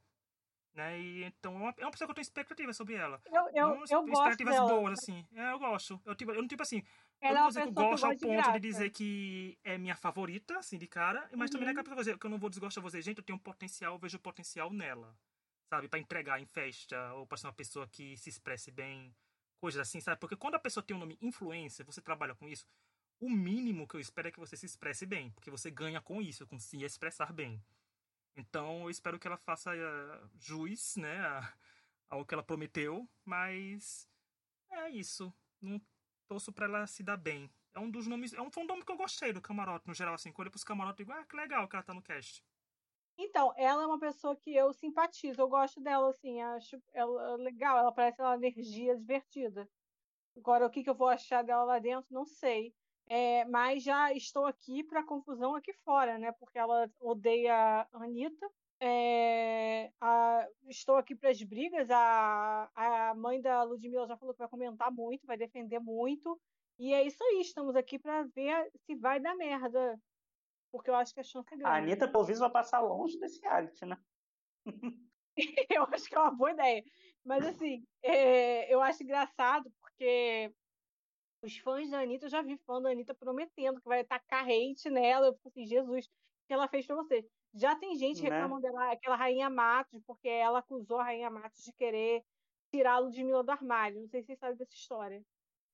Né? E, então é uma, é uma pessoa que eu tenho expectativa sobre ela. Eu, eu, não, eu expectativas gosto boas, assim. É, eu gosto. Eu, tipo, eu não, tipo assim, ela eu não dizer que eu gosto ao ponto de, de, dizer que é minha favorita, assim, de cara, mas uhum. também não é uhum. capaz de que eu não vou desgostar, dizer, gente, eu tenho um potencial, eu vejo potencial nela, sabe? para entregar em festa, ou pra ser uma pessoa que se expresse bem, coisas assim, sabe? Porque quando a pessoa tem um nome influência, você trabalha com isso, o mínimo que eu espero é que você se expresse bem, porque você ganha com isso, com se expressar bem. Então, eu espero que ela faça uh, juiz, né, ao que ela prometeu, mas é isso. Não torço pra ela se dar bem. É um dos nomes. É um, nome que eu gostei do camarote, no geral, assim. Quando eu pros camarotes, digo, ah, que legal que ela tá no cast. Então, ela é uma pessoa que eu simpatizo, eu gosto dela, assim, acho ela legal, ela parece uma energia divertida. Agora, o que, que eu vou achar dela lá dentro, não sei. É, mas já estou aqui para confusão aqui fora, né? Porque ela odeia a Anitta. É, a, estou aqui para as brigas. A, a mãe da Ludmilla já falou que vai comentar muito, vai defender muito. E é isso aí, estamos aqui para ver se vai dar merda. Porque eu acho que a chance é grande. A Anitta, por visto, vai passar longe desse reality, né? eu acho que é uma boa ideia. Mas, assim, é, eu acho engraçado porque os fãs da Anitta, eu já vi fã da Anitta prometendo que vai tacar hate nela. Eu fico assim, Jesus, o que ela fez pra você? Já tem gente né? reclamando dela, aquela Rainha Matos, porque ela acusou a Rainha Matos de querer tirá-lo de Mila do armário. Não sei se vocês sabem dessa história.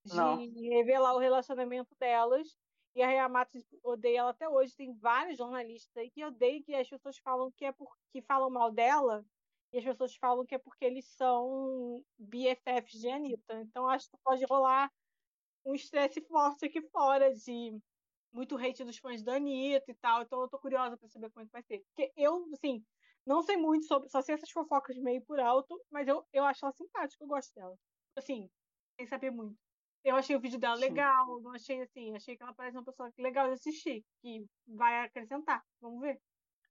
De Não. revelar o relacionamento delas. E a Rainha Matos odeia ela até hoje. Tem vários jornalistas aí que odeiam que as pessoas falam que é porque falam mal dela. E as pessoas falam que é porque eles são BFFs de Anitta. Então acho que pode rolar um estresse forte aqui fora de muito hate dos fãs da Anitta e tal. Então eu tô curiosa para saber como é que vai ser. Porque eu, assim, não sei muito sobre, só sei essas fofocas meio por alto, mas eu, eu acho ela simpática, eu gosto dela. Assim, sem saber muito. Eu achei o vídeo dela Sim. legal, não achei assim, achei que ela parece uma pessoa legal de assistir, que vai acrescentar. Vamos ver.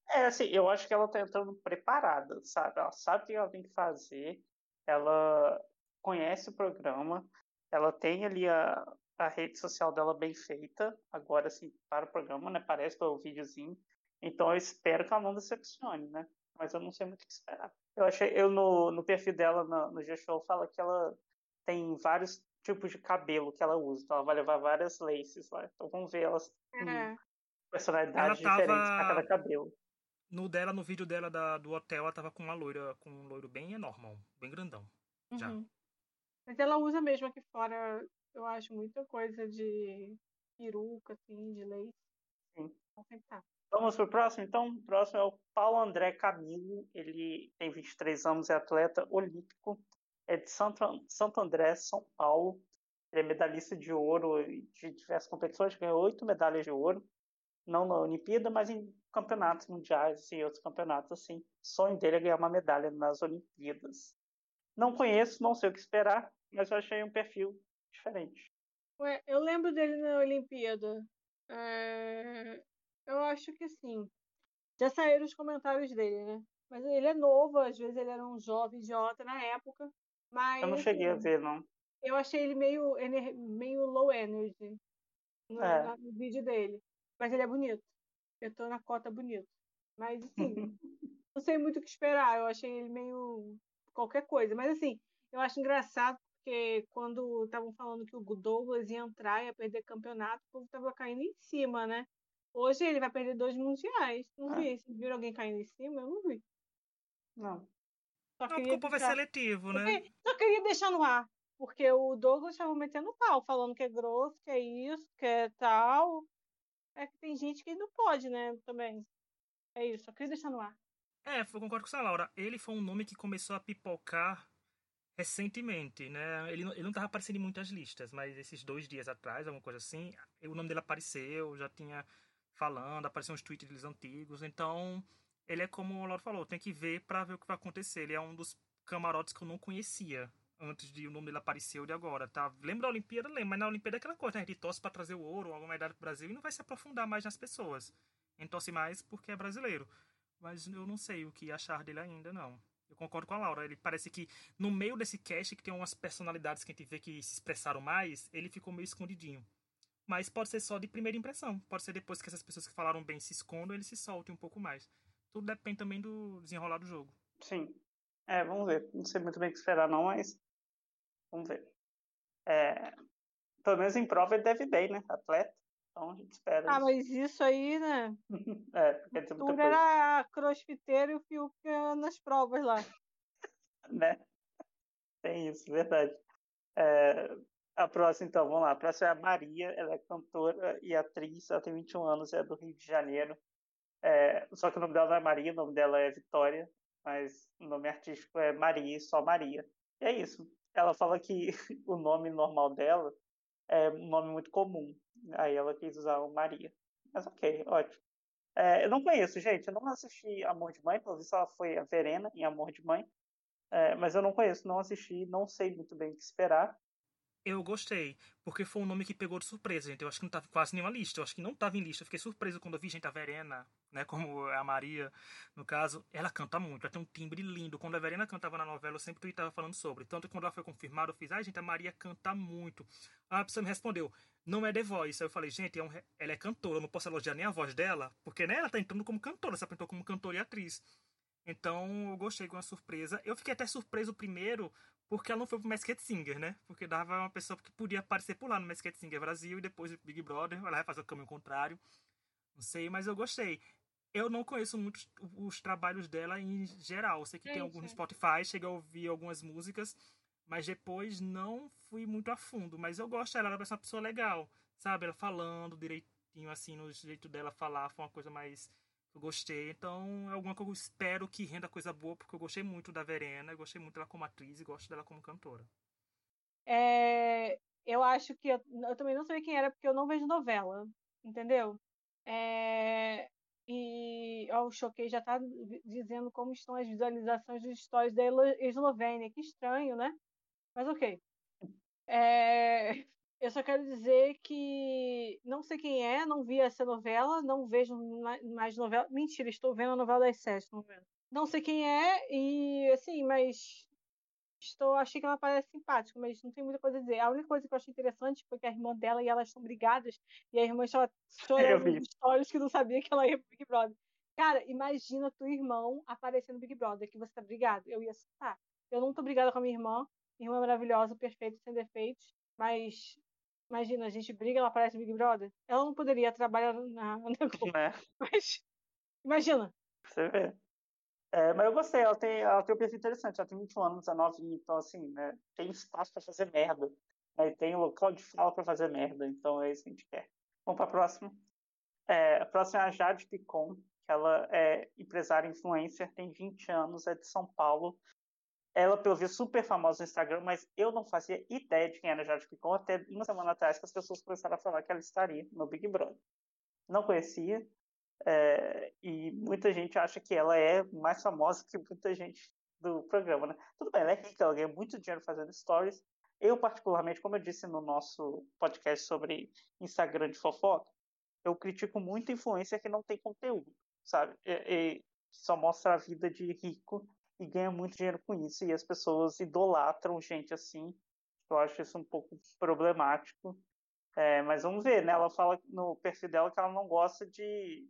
É, assim, eu acho que ela tá entrando preparada, sabe? Ela sabe o que ela tem que fazer, ela conhece o programa, ela tem ali a, a rede social dela bem feita, agora assim, para o programa, né? Parece pelo videozinho. Então eu espero que ela não decepcione, né? Mas eu não sei muito o que esperar. Eu achei, eu no, no perfil dela no, no G-Show fala que ela tem vários tipos de cabelo que ela usa. Então ela vai levar várias laces lá. Então vamos ver elas é. personalidades tava... diferentes para cada cabelo. No dela, no vídeo dela da, do hotel, ela tava com uma loira, com um loiro bem enorme, bem grandão. Uhum. Já. Mas ela usa mesmo aqui fora, eu acho, muita coisa de peruca, assim, de leite. Sim. Tá. Vamos pro próximo, então. O próximo é o Paulo André Camilo. Ele tem 23 anos, é atleta olímpico. É de Santo, Santo André, São Paulo. Ele é medalhista de ouro de diversas competições, ganhou oito medalhas de ouro. Não na Olimpíada, mas em campeonatos mundiais e outros campeonatos assim. O sonho dele é ganhar uma medalha nas Olimpíadas. Não conheço, não sei o que esperar, mas eu achei um perfil diferente. Ué, eu lembro dele na Olimpíada. É... Eu acho que sim. Já saíram os comentários dele, né? Mas ele é novo, às vezes ele era um jovem idiota na época. Mas, eu não cheguei assim, a ver, não. Eu achei ele meio, meio low energy no, é. no vídeo dele. Mas ele é bonito. Eu tô na cota bonito. Mas, assim, não sei muito o que esperar. Eu achei ele meio qualquer coisa. Mas assim, eu acho engraçado porque quando estavam falando que o Douglas ia entrar e ia perder campeonato, o povo tava caindo em cima, né? Hoje ele vai perder dois mundiais. Não é. vi. Vocês viram alguém caindo em cima? Eu não vi. Não. Só não, porque o povo é seletivo, né? Só queria deixar no ar. Porque o Douglas estava metendo pau, falando que é grosso, que é isso, que é tal. É que tem gente que não pode, né? Também. É isso, só queria deixar no ar. É, eu concordo com a Laura. Ele foi um nome que começou a pipocar recentemente, né? Ele, ele não estava aparecendo em muitas listas, mas esses dois dias atrás, alguma coisa assim, o nome dele apareceu, já tinha falando, apareceu uns tweets deles antigos. Então, ele é como o Laura falou, tem que ver para ver o que vai acontecer. Ele é um dos camarotes que eu não conhecia antes de o nome dele aparecer ou de agora, tá? Lembra da Olimpíada? Lembra, mas na Olimpíada é aquela coisa, né? A gente torce pra trazer o ouro ou alguma medalha pro Brasil e não vai se aprofundar mais nas pessoas. A gente torce mais porque é brasileiro mas eu não sei o que achar dele ainda, não. Eu concordo com a Laura. Ele parece que no meio desse cast, que tem umas personalidades que a gente vê que se expressaram mais, ele ficou meio escondidinho. Mas pode ser só de primeira impressão. Pode ser depois que essas pessoas que falaram bem se escondam, ele se solte um pouco mais. tudo depende também do desenrolar do jogo. Sim. É, vamos ver. Não sei muito bem o que esperar, não, mas. Vamos ver. É, pelo menos em prova ele deve bem, né? Atleta. Então a gente espera. Ah, mas isso aí, né? é, quer dizer muita Tudo era crossfiteiro e o Fiuk nas provas lá. né? Tem isso, verdade. É, a próxima, então, vamos lá. A próxima é a Maria, ela é cantora e atriz, ela tem 21 anos, é do Rio de Janeiro. É, só que o nome dela não é Maria, o nome dela é Vitória, mas o nome artístico é Maria, só Maria. E é isso. Ela fala que o nome normal dela é um nome muito comum. Aí ela quis usar o Maria. Mas ok, ótimo. É, eu não conheço, gente. Eu não assisti Amor de Mãe, visto ela foi a Verena em Amor de Mãe. É, mas eu não conheço, não assisti, não sei muito bem o que esperar. Eu gostei, porque foi um nome que pegou de surpresa, gente. Eu acho que não tava quase nenhuma lista. Eu acho que não tava em lista. Eu fiquei surpreso quando eu vi, gente, a Verena, né? Como a Maria, no caso. Ela canta muito, ela tem um timbre lindo. Quando a Verena cantava na novela, eu sempre tweetava falando sobre. Tanto que quando ela foi confirmada, eu fiz, ai, gente, a Maria canta muito. A pessoa me respondeu, não é The Voice. Aí eu falei, gente, é um, ela é cantora, eu não posso elogiar nem a voz dela, porque, né, ela tá entrando como cantora, se apresentou como cantora e atriz. Então, eu gostei com a surpresa. Eu fiquei até surpreso primeiro porque ela não foi pro Masked Singer, né? Porque dava uma pessoa que podia aparecer por lá no Masked Singer Brasil e depois Big Brother, ela vai fazer o caminho contrário. Não sei, mas eu gostei. Eu não conheço muito os trabalhos dela em geral. Eu sei que é tem alguns no Spotify, cheguei a ouvir algumas músicas, mas depois não fui muito a fundo. Mas eu gosto dela, ela parece uma pessoa legal, sabe? Ela falando direitinho, assim, no jeito dela falar, foi uma coisa mais eu gostei. Então é alguma que eu espero que renda coisa boa, porque eu gostei muito da Verena, eu gostei muito dela como atriz e gosto dela como cantora. É, eu acho que eu, eu, também não sei quem era, porque eu não vejo novela, entendeu? É, e ó, o Choquei já está dizendo como estão as visualizações dos stories da Eslovênia. Que estranho, né? Mas ok. É, eu só quero dizer que não sei quem é, não vi essa novela, não vejo mais novela. Mentira, estou vendo a novela das sete, não vendo. Não sei quem é, e assim, mas estou, achei que ela parece simpática, mas não tem muita coisa a dizer. A única coisa que eu achei interessante foi que a irmã dela e elas estão brigadas, e a irmã estava chorando nos stories que não sabia que ela ia pro Big Brother. Cara, imagina teu irmão aparecendo no Big Brother, que você tá brigado. Eu ia assustar. Eu não tô brigada com a minha irmã, minha irmã é maravilhosa, perfeita, sem defeitos, mas Imagina, a gente briga, ela aparece no Big Brother. Ela não poderia trabalhar na, na Globo. É. Mas, imagina. Você vê. É, mas eu gostei, ela tem, ela tem um perfil interessante, ela tem 21 anos, é novinha, então assim, né, tem espaço para fazer merda. Né, tem local de fala para fazer merda, então é isso que a gente quer. Vamos para a próxima. É, a próxima é a Jade Picon, que ela é empresária influencer, tem 20 anos, é de São Paulo, ela, pelo visto, super famosa no Instagram, mas eu não fazia ideia de quem era Jade Picon até uma semana atrás que as pessoas começaram a falar que ela estaria no Big Brother. Não conhecia, é, e muita gente acha que ela é mais famosa que muita gente do programa, né? Tudo bem, ela é rica, ela ganha muito dinheiro fazendo stories. Eu, particularmente, como eu disse no nosso podcast sobre Instagram de fofoca, eu critico muito influência que não tem conteúdo, sabe? E, e só mostra a vida de rico e ganha muito dinheiro com isso. E as pessoas idolatram gente assim. Eu acho isso um pouco problemático. É, mas vamos ver, né? Ela fala no perfil dela que ela não gosta de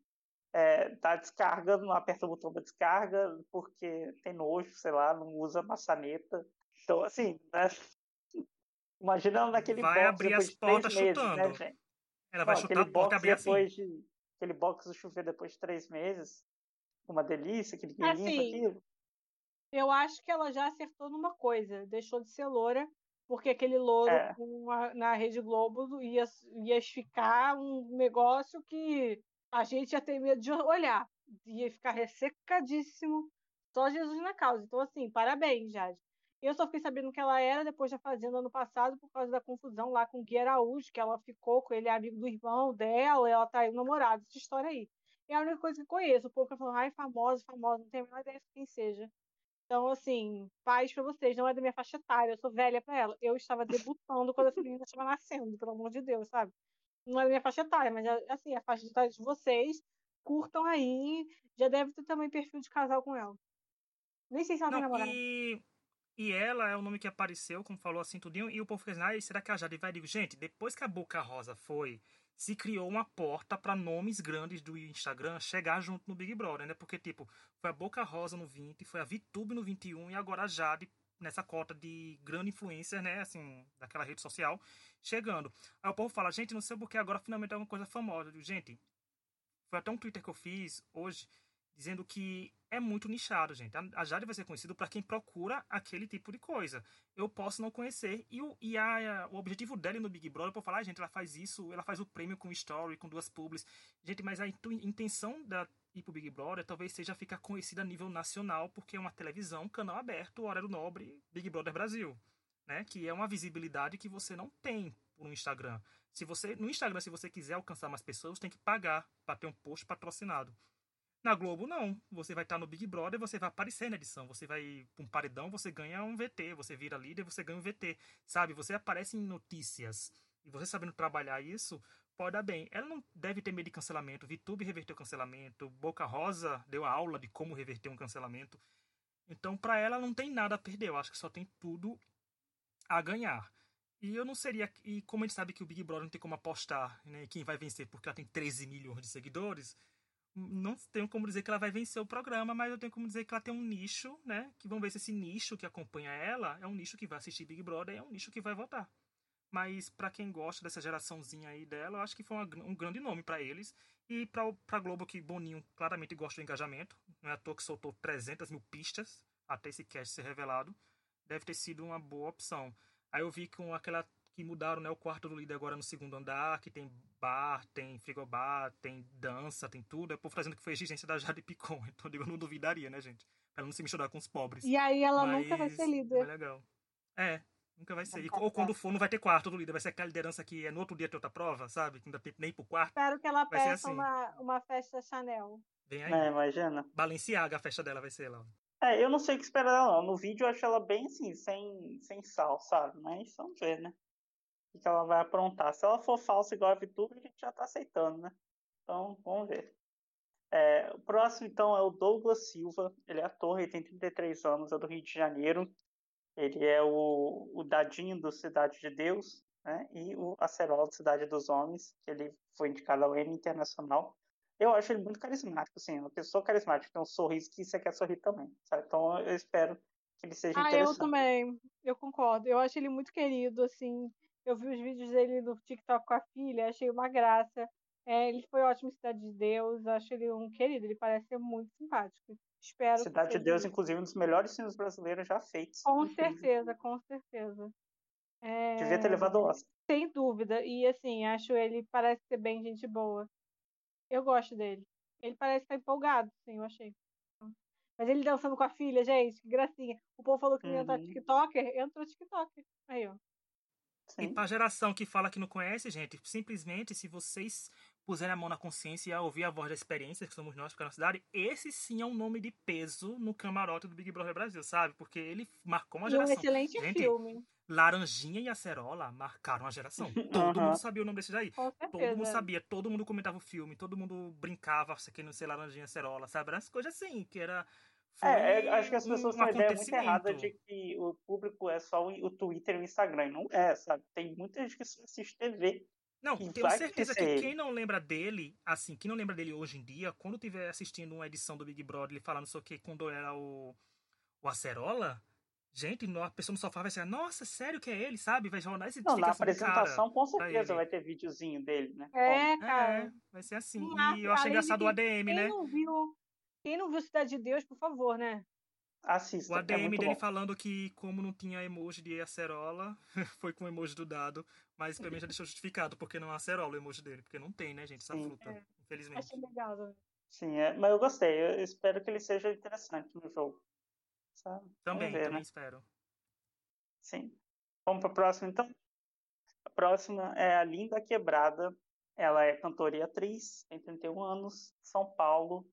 é, dar descarga, não aperta o botão da descarga porque tem nojo, sei lá, não usa maçaneta. Então, assim, né? Imagina ela naquele Vai box abrir as portas meses, chutando. né, gente? Ela vai Não, chutar a aquele porta box abrir assim. depois de aquele box do chuveiro depois de três meses, uma delícia, limpa Assim, aquilo. Eu acho que ela já acertou numa coisa, deixou de ser loura, porque aquele louro É. na Rede Globo ia, ia ficar um negócio que a gente ia ter medo de olhar. Ia ficar ressecadíssimo, só Jesus na causa. Então, assim, parabéns, Jade. Eu só fiquei sabendo que ela era depois da Fazenda ano passado, por causa da confusão lá com o Gui Araújo, que ela ficou com ele, amigo do irmão dela, ela traiu o namorado, essa história aí. É a única coisa que eu conheço. O povo que falando, ai, famosa, famosa, não tenho a menor ideia de quem seja. Então, assim, paz pra vocês, não é da minha faixa etária, eu sou velha pra ela. Eu estava debutando quando essa menina estava nascendo, pelo amor de Deus, sabe? Não é da minha faixa etária, mas assim, a faixa etária de vocês, curtam aí, já deve ter também perfil de casal com ela. Nem sei se ela tem Não, namorado. e, e ela é o nome que apareceu, como falou assim tudinho, e o povo fez, ah, será que a Jade vai? Digo, gente, depois que a Boca Rosa foi, se criou uma porta para nomes grandes do Instagram chegar junto no Big Brother, né? Porque, tipo, foi a Boca Rosa no 20, foi a VTube no 21 e agora a Jade nessa cota de grande influencer, né? Assim, daquela rede social, chegando. Aí o povo fala, gente, não sei porque agora finalmente é uma coisa famosa. Gente, foi até um Twitter que eu fiz hoje dizendo que é muito nichado, gente. A Jade vai ser conhecido para quem procura aquele tipo de coisa. Eu posso não conhecer e, o, e a, o objetivo dela no Big Brother, por falar, ah, gente, ela faz isso, ela faz o prêmio com story, com duas publis. Gente, mas a intenção da ir pro Big Brother talvez seja ficar conhecida a nível nacional, porque é uma televisão, canal aberto, horário nobre, Big Brother Brasil, né? Que é uma visibilidade que você não tem no Instagram. Se você no Instagram, se você quiser alcançar mais pessoas, tem que pagar para ter um post patrocinado. Na Globo, não. Você vai estar no Big Brother, você vai aparecer na edição. Você vai para um paredão, você ganha um VT. Você vira líder, você ganha um VT. Sabe? Você aparece em notícias. E você sabendo trabalhar isso, pode dar bem. Ela não deve ter medo de cancelamento. VTube reverteu cancelamento. Boca Rosa deu a aula de como reverter um cancelamento. Então, para ela, não tem nada a perder. Eu acho que só tem tudo a ganhar. E eu não seria. E como a gente sabe que o Big Brother não tem como apostar né, quem vai vencer porque ela tem 13 milhões de seguidores não tenho como dizer que ela vai vencer o programa, mas eu tenho como dizer que ela tem um nicho, né? Que vamos ver se esse nicho que acompanha ela é um nicho que vai assistir Big Brother, é um nicho que vai votar. Mas para quem gosta dessa geraçãozinha aí dela, eu acho que foi uma, um grande nome para eles. E para pra Globo, que Boninho claramente gosta do engajamento, não é à toa que soltou 300 mil pistas até esse cast ser revelado, deve ter sido uma boa opção. Aí eu vi com aquela que mudaram né, o quarto do líder agora no segundo andar, que tem bar, tem frigobar, tem dança, tem tudo. É por fazendo que foi exigência da Jade Picon. Então, eu não duvidaria, né, gente? Pra ela não se misturar com os pobres. E aí ela Mas, nunca vai ser líder. É legal. É, nunca vai ser. E, ou quando for, não vai ter quarto do líder. Vai ser aquela liderança que é no outro dia ter outra prova, sabe? Que não dá tempo nem pro quarto. Espero que ela peça assim. uma, uma festa Chanel. Vem aí. É, imagina. Balenciaga, a festa dela vai ser lá. É, eu não sei o que esperar dela, não. No vídeo eu acho ela bem assim, sem, sem sal, sabe? Mas vamos ver, né? O que ela vai aprontar. Se ela for falsa igual a VTube, a gente já está aceitando, né? Então, vamos ver. É, o próximo, então, é o Douglas Silva. Ele é ator, ele tem 33 anos, é do Rio de Janeiro. Ele é o, o Dadinho do Cidade de Deus, né? E o Acerola do Cidade dos Homens, que ele foi indicado ao Emmy Internacional. Eu acho ele muito carismático, assim, uma pessoa carismática, tem um sorriso que você quer sorrir também, sabe? Então eu espero que ele seja ah, interessante. Ah, eu também, eu concordo. Eu acho ele muito querido, assim, eu vi os vídeos dele no TikTok com a filha, achei uma graça. É, ele foi ótimo em Cidade de Deus, acho ele um querido, ele parece ser muito simpático. Espero Cidade de Deus, inclusive, um dos melhores filmes brasileiros já feitos. Com certeza, com certeza. É... Devia ter levado o Oscar. Sem dúvida. E assim, acho ele parece ser bem gente boa. Eu gosto dele. Ele parece estar empolgado, sim, eu achei. Mas ele dançando com a filha, gente, que gracinha. O povo falou que não ia entrar uhum. TikToker, entrou TikToker. Aí, ó. Sim. E pra geração que fala que não conhece, gente, simplesmente se vocês puserem a mão na consciência e ouvir a voz da experiência, que somos nós, porque é a nossa cidade, esse sim é um nome de peso no camarote do Big Brother Brasil, sabe? Porque ele marcou uma geração. E um excelente gente, filme. Laranjinha e Acerola marcaram a geração. Todo uhum. mundo sabia o nome desse daí. Todo mundo sabia, todo mundo comentava o filme, todo mundo brincava, você querendo ser Laranjinha e Acerola, sabe? Era as coisas assim, que era é, é, acho que as pessoas um têm uma ideia muito errada de que o público é só o Twitter e o Instagram. Não é, sabe? Tem muita gente que assiste TV. Não, tenho certeza que quem não lembra dele, assim, quem não lembra dele hoje em dia, quando tiver assistindo uma edição do Big Brother, ele falando só que quando era o, o Acerola, gente, a pessoa no sofá vai ser, nossa, sério que é ele, sabe? Vai jornar esse Não, na apresentação com certeza vai ter videozinho dele, né? É, cara. É, vai ser assim. e eu achei engraçado o ADM, né? Não viu quem não viu Cidade de Deus, por favor, né? Assista. O ADM é dele bom. falando que, como não tinha emoji de acerola, foi com o emoji do dado. Mas pra mim já deixou justificado, porque não é acerola o emoji dele. Porque não tem, né, gente? Essa Sim. fruta, é. infelizmente. Achei legal, né? Sim, é, mas eu gostei. Eu espero que ele seja interessante no jogo. Sabe? Também, ver, também né? espero. Sim. Vamos para a próxima, então? A próxima é a Linda Quebrada. Ela é cantora e atriz, tem 31 anos, São Paulo.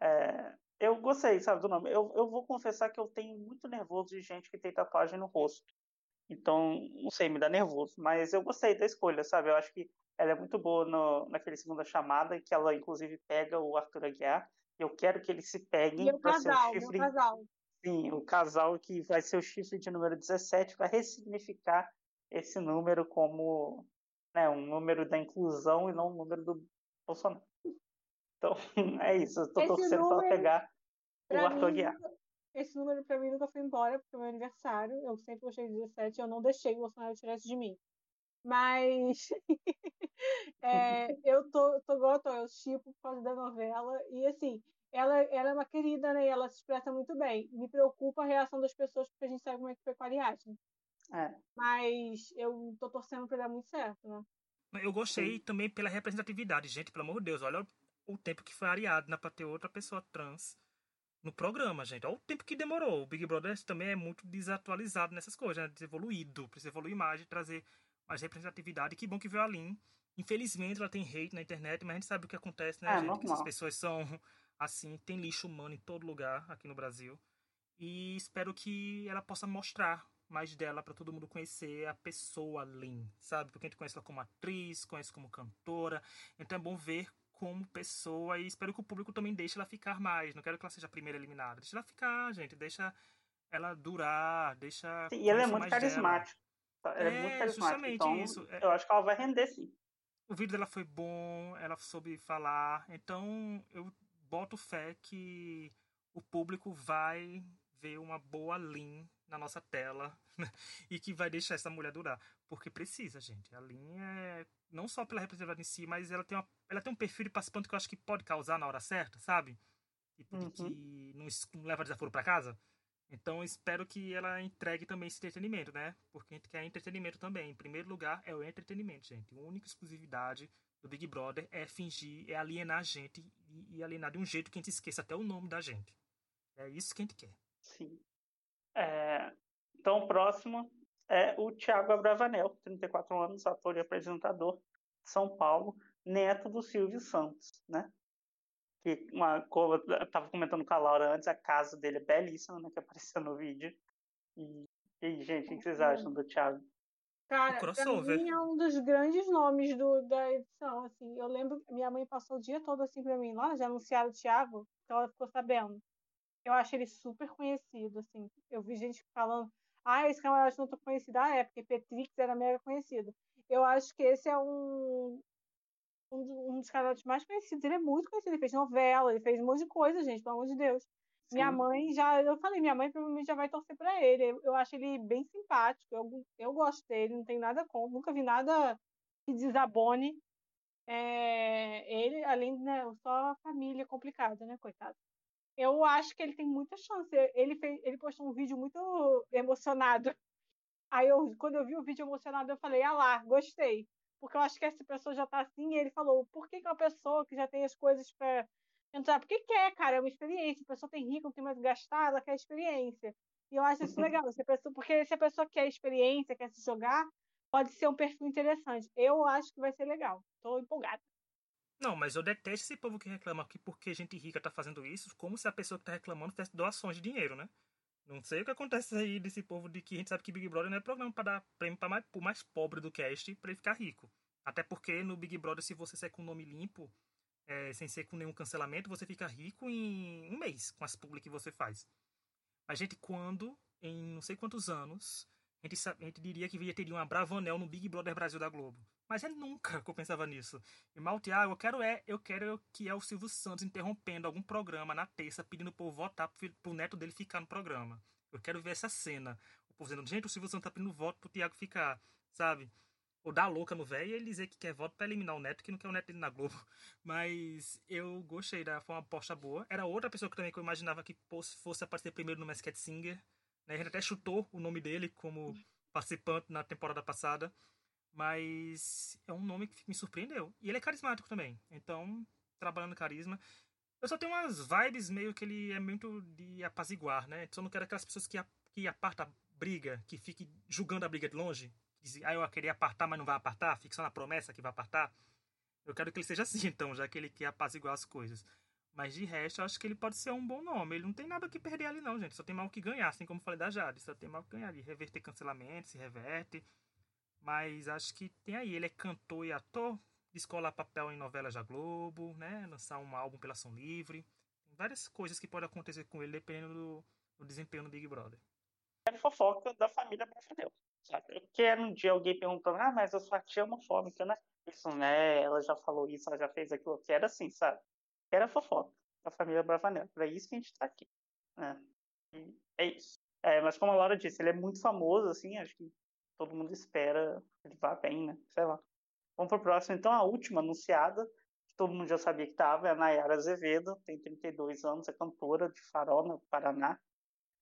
É, eu gostei, sabe, do nome. Eu, eu vou confessar que eu tenho muito nervoso de gente que tem tatuagem no rosto. Então, não sei, me dá nervoso. Mas eu gostei da escolha, sabe? Eu acho que ela é muito boa no, naquele segunda chamada, que ela inclusive pega o Arthur Aguiar. Eu quero que eles se peguem para ser o chifre. Casal. Sim, o casal que vai ser o chifre de número 17 para ressignificar esse número como né, um número da inclusão e não um número do Bolsonaro. Então, é isso. Eu tô torcendo número, pra pegar o Arthur Guiar. Esse número pra mim nunca foi embora, porque é meu aniversário. Eu sempre gostei de 17 eu não deixei o Bolsonaro tirar isso de mim. Mas é, eu tô, tô igual eu eu tipo por causa da novela. E assim, ela, ela é uma querida, né? E ela se expressa muito bem. Me preocupa a reação das pessoas, porque a gente sabe como é que foi com a Ariadne. É. Mas eu tô torcendo pra dar muito certo, né? Eu gostei Sim. também pela representatividade. Gente, pelo amor de Deus, olha o tempo que foi Ariadna pra ter outra pessoa trans no programa, gente. Olha o tempo que demorou. O Big Brother também é muito desatualizado nessas coisas, né? Desevoluído. Precisa evoluir mais, trazer mais representatividade. Que bom que veio a Lin. Infelizmente, ela tem hate na internet, mas a gente sabe o que acontece, né, é, gente? Que essas pessoas são assim, tem lixo humano em todo lugar aqui no Brasil. E espero que ela possa mostrar mais dela para todo mundo conhecer a pessoa Lin, sabe? Porque a gente conhece ela como atriz, conhece como cantora. Então é bom ver como pessoa e espero que o público também deixe ela ficar mais. Não quero que ela seja a primeira eliminada. Deixa ela ficar, gente. Deixa ela durar, deixa. Sim, e ela é muito carismática. Ela é, é muito carismática. Então, isso. É eu acho que ela vai render sim. O vídeo dela foi bom, ela soube falar. Então eu boto fé que o público vai ver uma boa Lin na nossa tela e que vai deixar essa mulher durar. Porque precisa, gente. A linha é não só pela representatividade em si, mas ela tem, uma, ela tem um perfil de participante que eu acho que pode causar na hora certa, sabe? Tipo, uhum. que não, não leva desaforo para casa. Então espero que ela entregue também esse entretenimento, né? Porque a gente quer entretenimento também. Em primeiro lugar é o entretenimento, gente. A única exclusividade do Big Brother é fingir, é alienar a gente e, e alienar de um jeito que a gente esqueça até o nome da gente. É isso que a gente quer. Sim. É, então, o próximo é o Tiago Abravanel, 34 anos, ator e apresentador de São Paulo, neto do Silvio Santos, né? Que uma, eu estava comentando com a Laura antes, a casa dele é belíssima, né? Que apareceu no vídeo. E, e gente, o que vocês acham do Thiago? Cara, pra mim é um dos grandes nomes do, da edição, assim. Eu lembro, minha mãe passou o dia todo assim pra mim, lá, já anunciaram o Thiago, então ela ficou sabendo. Eu acho ele super conhecido, assim. Eu vi gente falando, ah, esse camarote não tô conhecido. Ah, é, porque Petrix era mega conhecido. Eu acho que esse é um, um, dos camarotes mais conhecidos. Ele é muito conhecido. Ele fez novela, ele fez um monte de coisa, gente, pelo amor de Deus. Sim. Minha mãe já, eu falei, minha mãe provavelmente já vai torcer para ele. Eu, acho ele bem simpático, eu, eu gosto dele, não tem nada com, nunca vi nada que desabone é, ele, além de né, só a família complicada, né, coitado eu acho que ele tem muita chance. Ele, fez, ele postou um vídeo muito emocionado. Aí, eu, quando eu vi o vídeo emocionado, eu falei, ah lá, gostei. Porque eu acho que essa pessoa já tá assim. E ele falou, por que, que uma pessoa que já tem as coisas para entrar? Porque quer, cara, é uma experiência. A pessoa tem rico, não tem mais gastar, ela quer experiência. E eu acho isso legal. Se pessoa, porque se a pessoa quer experiência, quer se jogar, pode ser um perfil interessante. Eu acho que vai ser legal. Tô empolgada. Não, mas eu detesto esse povo que reclama que porque gente rica tá fazendo isso, como se a pessoa que tá reclamando tivesse doações de dinheiro, né? Não sei o que acontece aí desse povo de que a gente sabe que Big Brother não é programa para dar prêmio para mais, pro mais pobre do cast para ele ficar rico. Até porque no Big Brother, se você sair com o nome limpo, é, sem ser com nenhum cancelamento, você fica rico em um mês com as publi que você faz. A gente, quando, em não sei quantos anos, a gente, a gente diria que teria uma Bravanel no Big Brother Brasil da Globo. Mas é nunca que eu pensava nisso. E mal, Tiago, eu quero é, eu quero que é o Silvio Santos interrompendo algum programa na terça, pedindo pro votar pro, pro neto dele ficar no programa. Eu quero ver essa cena. O povo dizendo, gente, o Silvio Santos tá pedindo voto pro Tiago ficar, sabe? Ou dar louca no velho e ele dizer que quer voto para eliminar o neto, que não quer o neto dele na Globo. Mas eu gostei, da, foi uma aposta boa. Era outra pessoa que também que eu imaginava que fosse aparecer primeiro no Masked Singer. Né? A gente até chutou o nome dele como participante na temporada passada. Mas é um nome que me surpreendeu. E ele é carismático também. Então, trabalhando carisma. Eu só tenho umas vibes meio que ele é muito de apaziguar, né? Só não quero aquelas pessoas que, que apartam a briga, que fiquem julgando a briga de longe. Dizem, ah, eu queria apartar, mas não vai apartar. Fica só na promessa que vai apartar. Eu quero que ele seja assim, então, já que ele quer apaziguar as coisas. Mas de resto, eu acho que ele pode ser um bom nome. Ele não tem nada que perder ali, não, gente. Só tem mal que ganhar, assim como falei da Jade. Só tem mal que ganhar ali. Reverter cancelamento, se reverte. Mas acho que tem aí. Ele é cantor e ator, descolar papel em novelas da Globo, né? Lançar um álbum pela Ação Livre. Tem várias coisas que podem acontecer com ele dependendo do, do desempenho no Big Brother. É fofoca da família Bravanel. Eu quero um dia alguém perguntando, ah, mas a sua tia é homofóbica, né? Isso, né? Ela já falou isso, ela já fez aquilo. Eu quero assim, sabe? Era fofoca da família Bravanel. Para isso que a gente tá aqui. Né? é isso. É, mas como a Laura disse, ele é muito famoso, assim, acho que todo mundo espera que ele vá bem, né? Sei lá. Vamos pro próximo, então, a última anunciada, que todo mundo já sabia que estava, é a Nayara Azevedo, tem 32 anos, é cantora de Farol, no Paraná.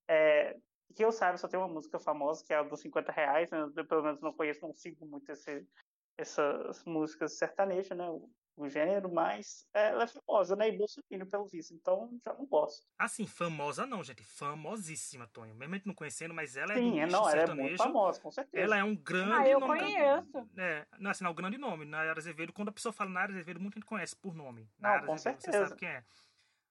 É, que eu saiba, só tem uma música famosa, que é a dos 50 reais, né? eu pelo menos não conheço, não sigo muito esse, essas músicas sertanejas, né? O gênero, mas ela é famosa, né? E Bolsonaro, pelo visto, então já não gosto. Assim, famosa não, gente. Famosíssima, Tonho. Mesmo a gente não conhecendo, mas ela é Sim, do não, ela é muito famosa, com certeza. Ela é um grande ah, eu nome. conheço. É, não, assim, não, um grande nome. Nayara Azevedo, quando a pessoa fala Nayara Azevedo, muita gente conhece por nome. Nayara não, com Azevedo, certeza. Você sabe quem é.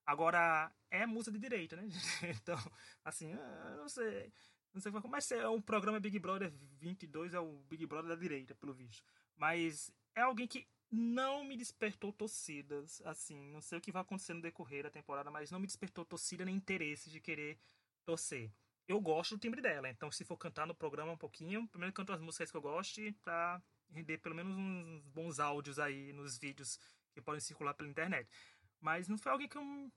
Agora, é musa de direita, né? então, assim, não sei. Não sei mas é um programa Big Brother 22, é o Big Brother da direita, pelo visto. Mas é alguém que não me despertou torcidas, assim, não sei o que vai acontecer no decorrer da temporada, mas não me despertou torcida nem interesse de querer torcer. Eu gosto do timbre dela, então se for cantar no programa um pouquinho, primeiro canto as músicas que eu gosto pra render pelo menos uns bons áudios aí nos vídeos que podem circular pela internet. Mas não foi alguém que eu.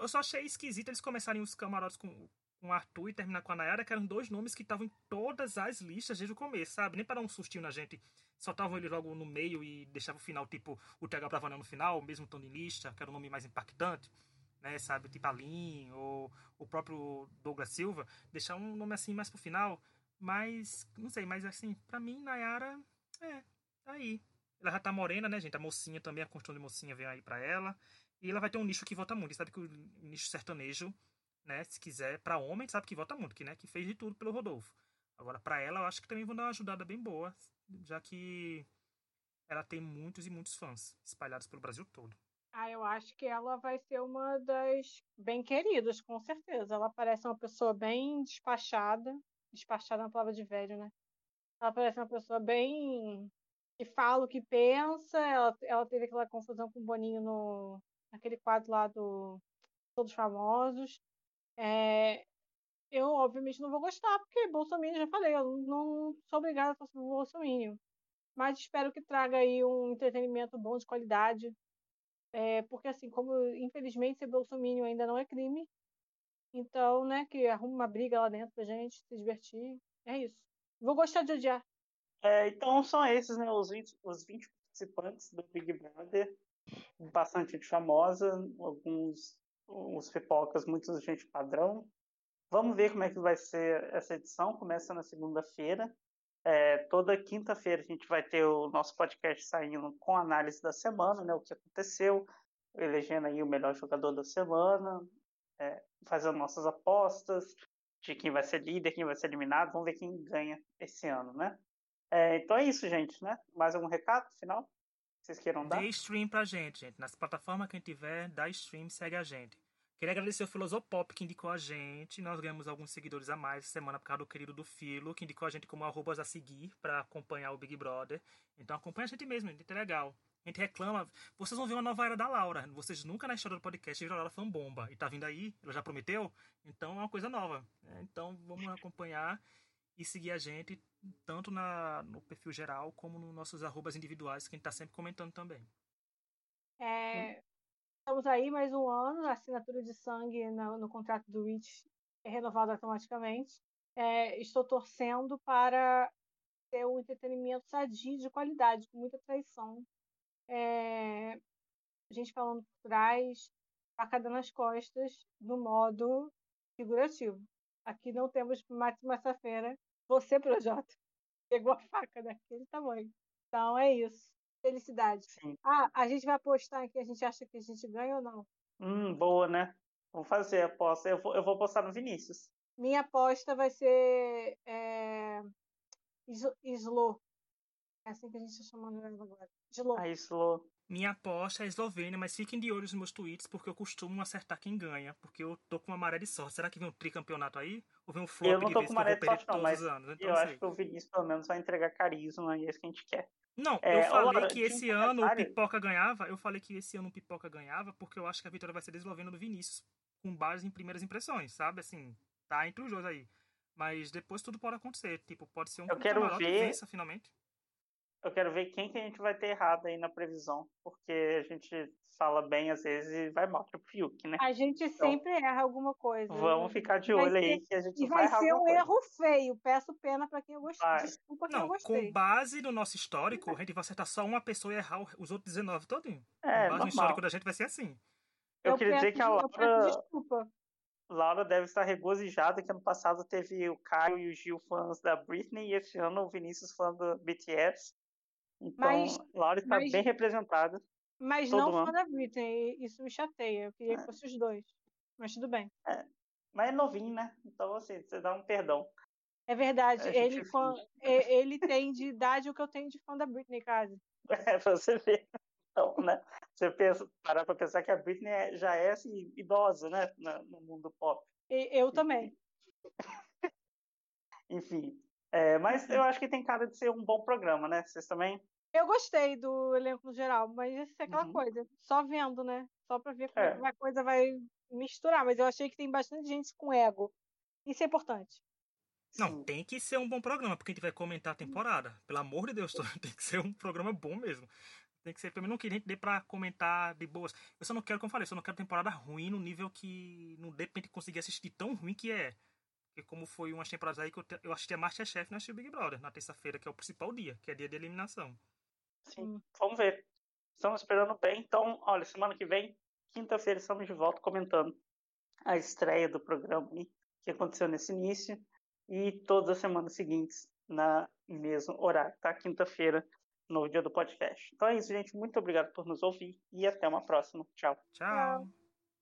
Eu só achei esquisito eles começarem os camarotes com, com o Arthur e terminar com a Nayara, que eram dois nomes que estavam em todas as listas desde o começo, sabe? Nem para dar um sustinho na gente. Soltavam eles logo no meio e deixavam o final, tipo, o TH Bravanel no final, mesmo tom de lista, que era o nome mais impactante, né? Sabe? Tipo Alin, ou o próprio Douglas Silva. Deixar um nome assim mais pro final. Mas, não sei, mas assim, pra mim, Nayara, é, tá aí. Ela já tá morena, né, gente? A mocinha também, a construção de mocinha vem aí pra ela. E ela vai ter um nicho que vota muito. Sabe que o nicho sertanejo né? Se quiser, para homem, sabe que vota muito, que, né? Que fez de tudo pelo Rodolfo. Agora, para ela, eu acho que também vão dar uma ajudada bem boa, já que ela tem muitos e muitos fãs espalhados pelo Brasil todo. Ah, eu acho que ela vai ser uma das bem queridas, com certeza. Ela parece uma pessoa bem despachada. Despachada é uma palavra de velho, né? Ela parece uma pessoa bem. que fala o que pensa. Ela, ela teve aquela confusão com o Boninho no, naquele quadro lá do Todos Famosos. É, eu, obviamente, não vou gostar, porque Bolsonaro, já falei, eu não sou obrigada a fazer Bolsonaro. Mas espero que traga aí um entretenimento bom, de qualidade. É, porque, assim, como infelizmente ser Bolsonaro ainda não é crime, então, né, que arruma uma briga lá dentro pra gente se divertir. É isso. Vou gostar de odiar. É, então são esses, né, os 20, os 20 participantes do Big Brother. Bastante gente famosa, alguns os pipocas, muita gente padrão. Vamos ver como é que vai ser essa edição. Começa na segunda-feira. É, toda quinta-feira a gente vai ter o nosso podcast saindo com análise da semana, né? O que aconteceu, elegendo aí o melhor jogador da semana, é, fazendo nossas apostas de quem vai ser líder, quem vai ser eliminado. Vamos ver quem ganha esse ano, né? É, então é isso, gente, né? Mais algum recado final? Vocês queiram dar? Dê stream pra gente, gente. Nas plataformas que tiver, dá stream, segue a gente. Queria agradecer o Filosopop que indicou a gente. Nós ganhamos alguns seguidores a mais essa semana por causa do querido do Filo, que indicou a gente como arrobas a seguir para acompanhar o Big Brother. Então acompanha a gente mesmo, gente é legal. A gente reclama. Vocês vão ver uma nova era da Laura. Vocês nunca na história do podcast viram a Laura bomba. E tá vindo aí, ela já prometeu. Então é uma coisa nova. É, então vamos acompanhar e seguir a gente, tanto na, no perfil geral, como nos nossos arrobas individuais, que a gente tá sempre comentando também. É, estamos aí mais um ano, a assinatura de sangue no, no contrato do Rich é renovada automaticamente. É, estou torcendo para ter um entretenimento sadio, de qualidade, com muita traição. É, gente falando por trás, facada nas costas, no modo figurativo. Aqui não temos mate massafeira. Você, Projota, pegou a faca daquele tamanho. Então é isso. Felicidade. Sim. Ah, a gente vai apostar que a gente acha que a gente ganha ou não? Hum, boa, né? Vamos fazer a aposta. Eu vou, eu vou apostar no Vinícius. Minha aposta vai ser é... Slow. É assim que a gente está chamando ela agora. Slow. Ah, Slow. Minha aposta é a Eslovênia, mas fiquem de olho nos meus tweets, porque eu costumo acertar quem ganha, porque eu tô com uma maré de sorte. Será que vem um tricampeonato aí? Ou vem um flop eu não tô com maré de sorte, não, mas então, eu acho que o Vinícius, pelo menos, vai entregar carisma e é isso que a gente quer. Não, é, eu falei Laura, que esse ano o Pipoca ganhava. Eu falei que esse ano o Pipoca ganhava porque eu acho que a vitória vai ser da Eslovênia do Vinícius, com base em primeiras impressões, sabe? Assim, tá entre os dois aí. Mas depois tudo pode acontecer. Tipo, pode ser um Eu quero ver- vença finalmente. Eu quero ver quem que a gente vai ter errado aí na previsão, porque a gente fala bem às vezes e vai mal, tipo o Fiuk, né? A gente sempre erra alguma coisa. Vamos ficar de Vai olho ser- aí que a gente E vai errar ser um coisa. erro feio. Peço pena pra quem eu gostei. Vai. Desculpa quem eu Não, gostei. com base no nosso histórico, a gente vai acertar só uma pessoa e errar os outros 19 todinho. É, com base no normal. histórico da gente vai ser assim. Eu, queria dizer que a eu Laura, desculpa. Laura deve estar regozijada que ano passado teve o Caio e o Gil fãs da Britney e esse ano o Vinícius fã do BTS. Então, Mas- Laura está mas- bem representada. Mas não fã da Britney. Isso me chateia. Eu queria que fosse os dois. Mas tudo bem. Mas é novinho, né? Então, assim, você dá um perdão. É verdade. Ele, fã- ele tem de idade o que eu tenho de fã da Britney, cara. É, pra você ver. Então, né? Você pensa, parar pra pensar que a Britney é- já é assim, idosa, né? na- No mundo pop. Eu também. Enfim. É, mas eu acho que tem cara de ser um bom programa, né? Vocês também? Eu gostei do elenco no geral, mas isso é aquela Uhum. coisa. Só vendo, né? Só pra ver como é. É. que a coisa vai misturar. Mas eu achei que tem bastante gente com ego. Isso é importante. Não, Sim. tem que ser um bom programa, porque a gente vai comentar a temporada. Pelo amor de Deus, tem que ser um programa bom mesmo. Tem que ser, pelo menos, não que a gente dê pra comentar de boas. Eu só não quero, como eu falei, eu só não quero temporada ruim no nível que não dê pra gente conseguir assistir tão ruim que é. Porque como foi umas temporadas aí que eu, te- eu assisti a Masterchef e não assisti o Big Brother, na terça-feira, que é o principal dia, que é dia de eliminação. Sim, vamos ver. Estamos esperando bem. Então, olha, semana que vem, quinta-feira, estamos de volta comentando a estreia do programa que aconteceu nesse início, e todas as semanas seguintes na mesmo horário, tá? Quinta-feira, no dia do podcast. Então é isso, gente. Muito obrigado por nos ouvir e até uma próxima. Tchau. Tchau.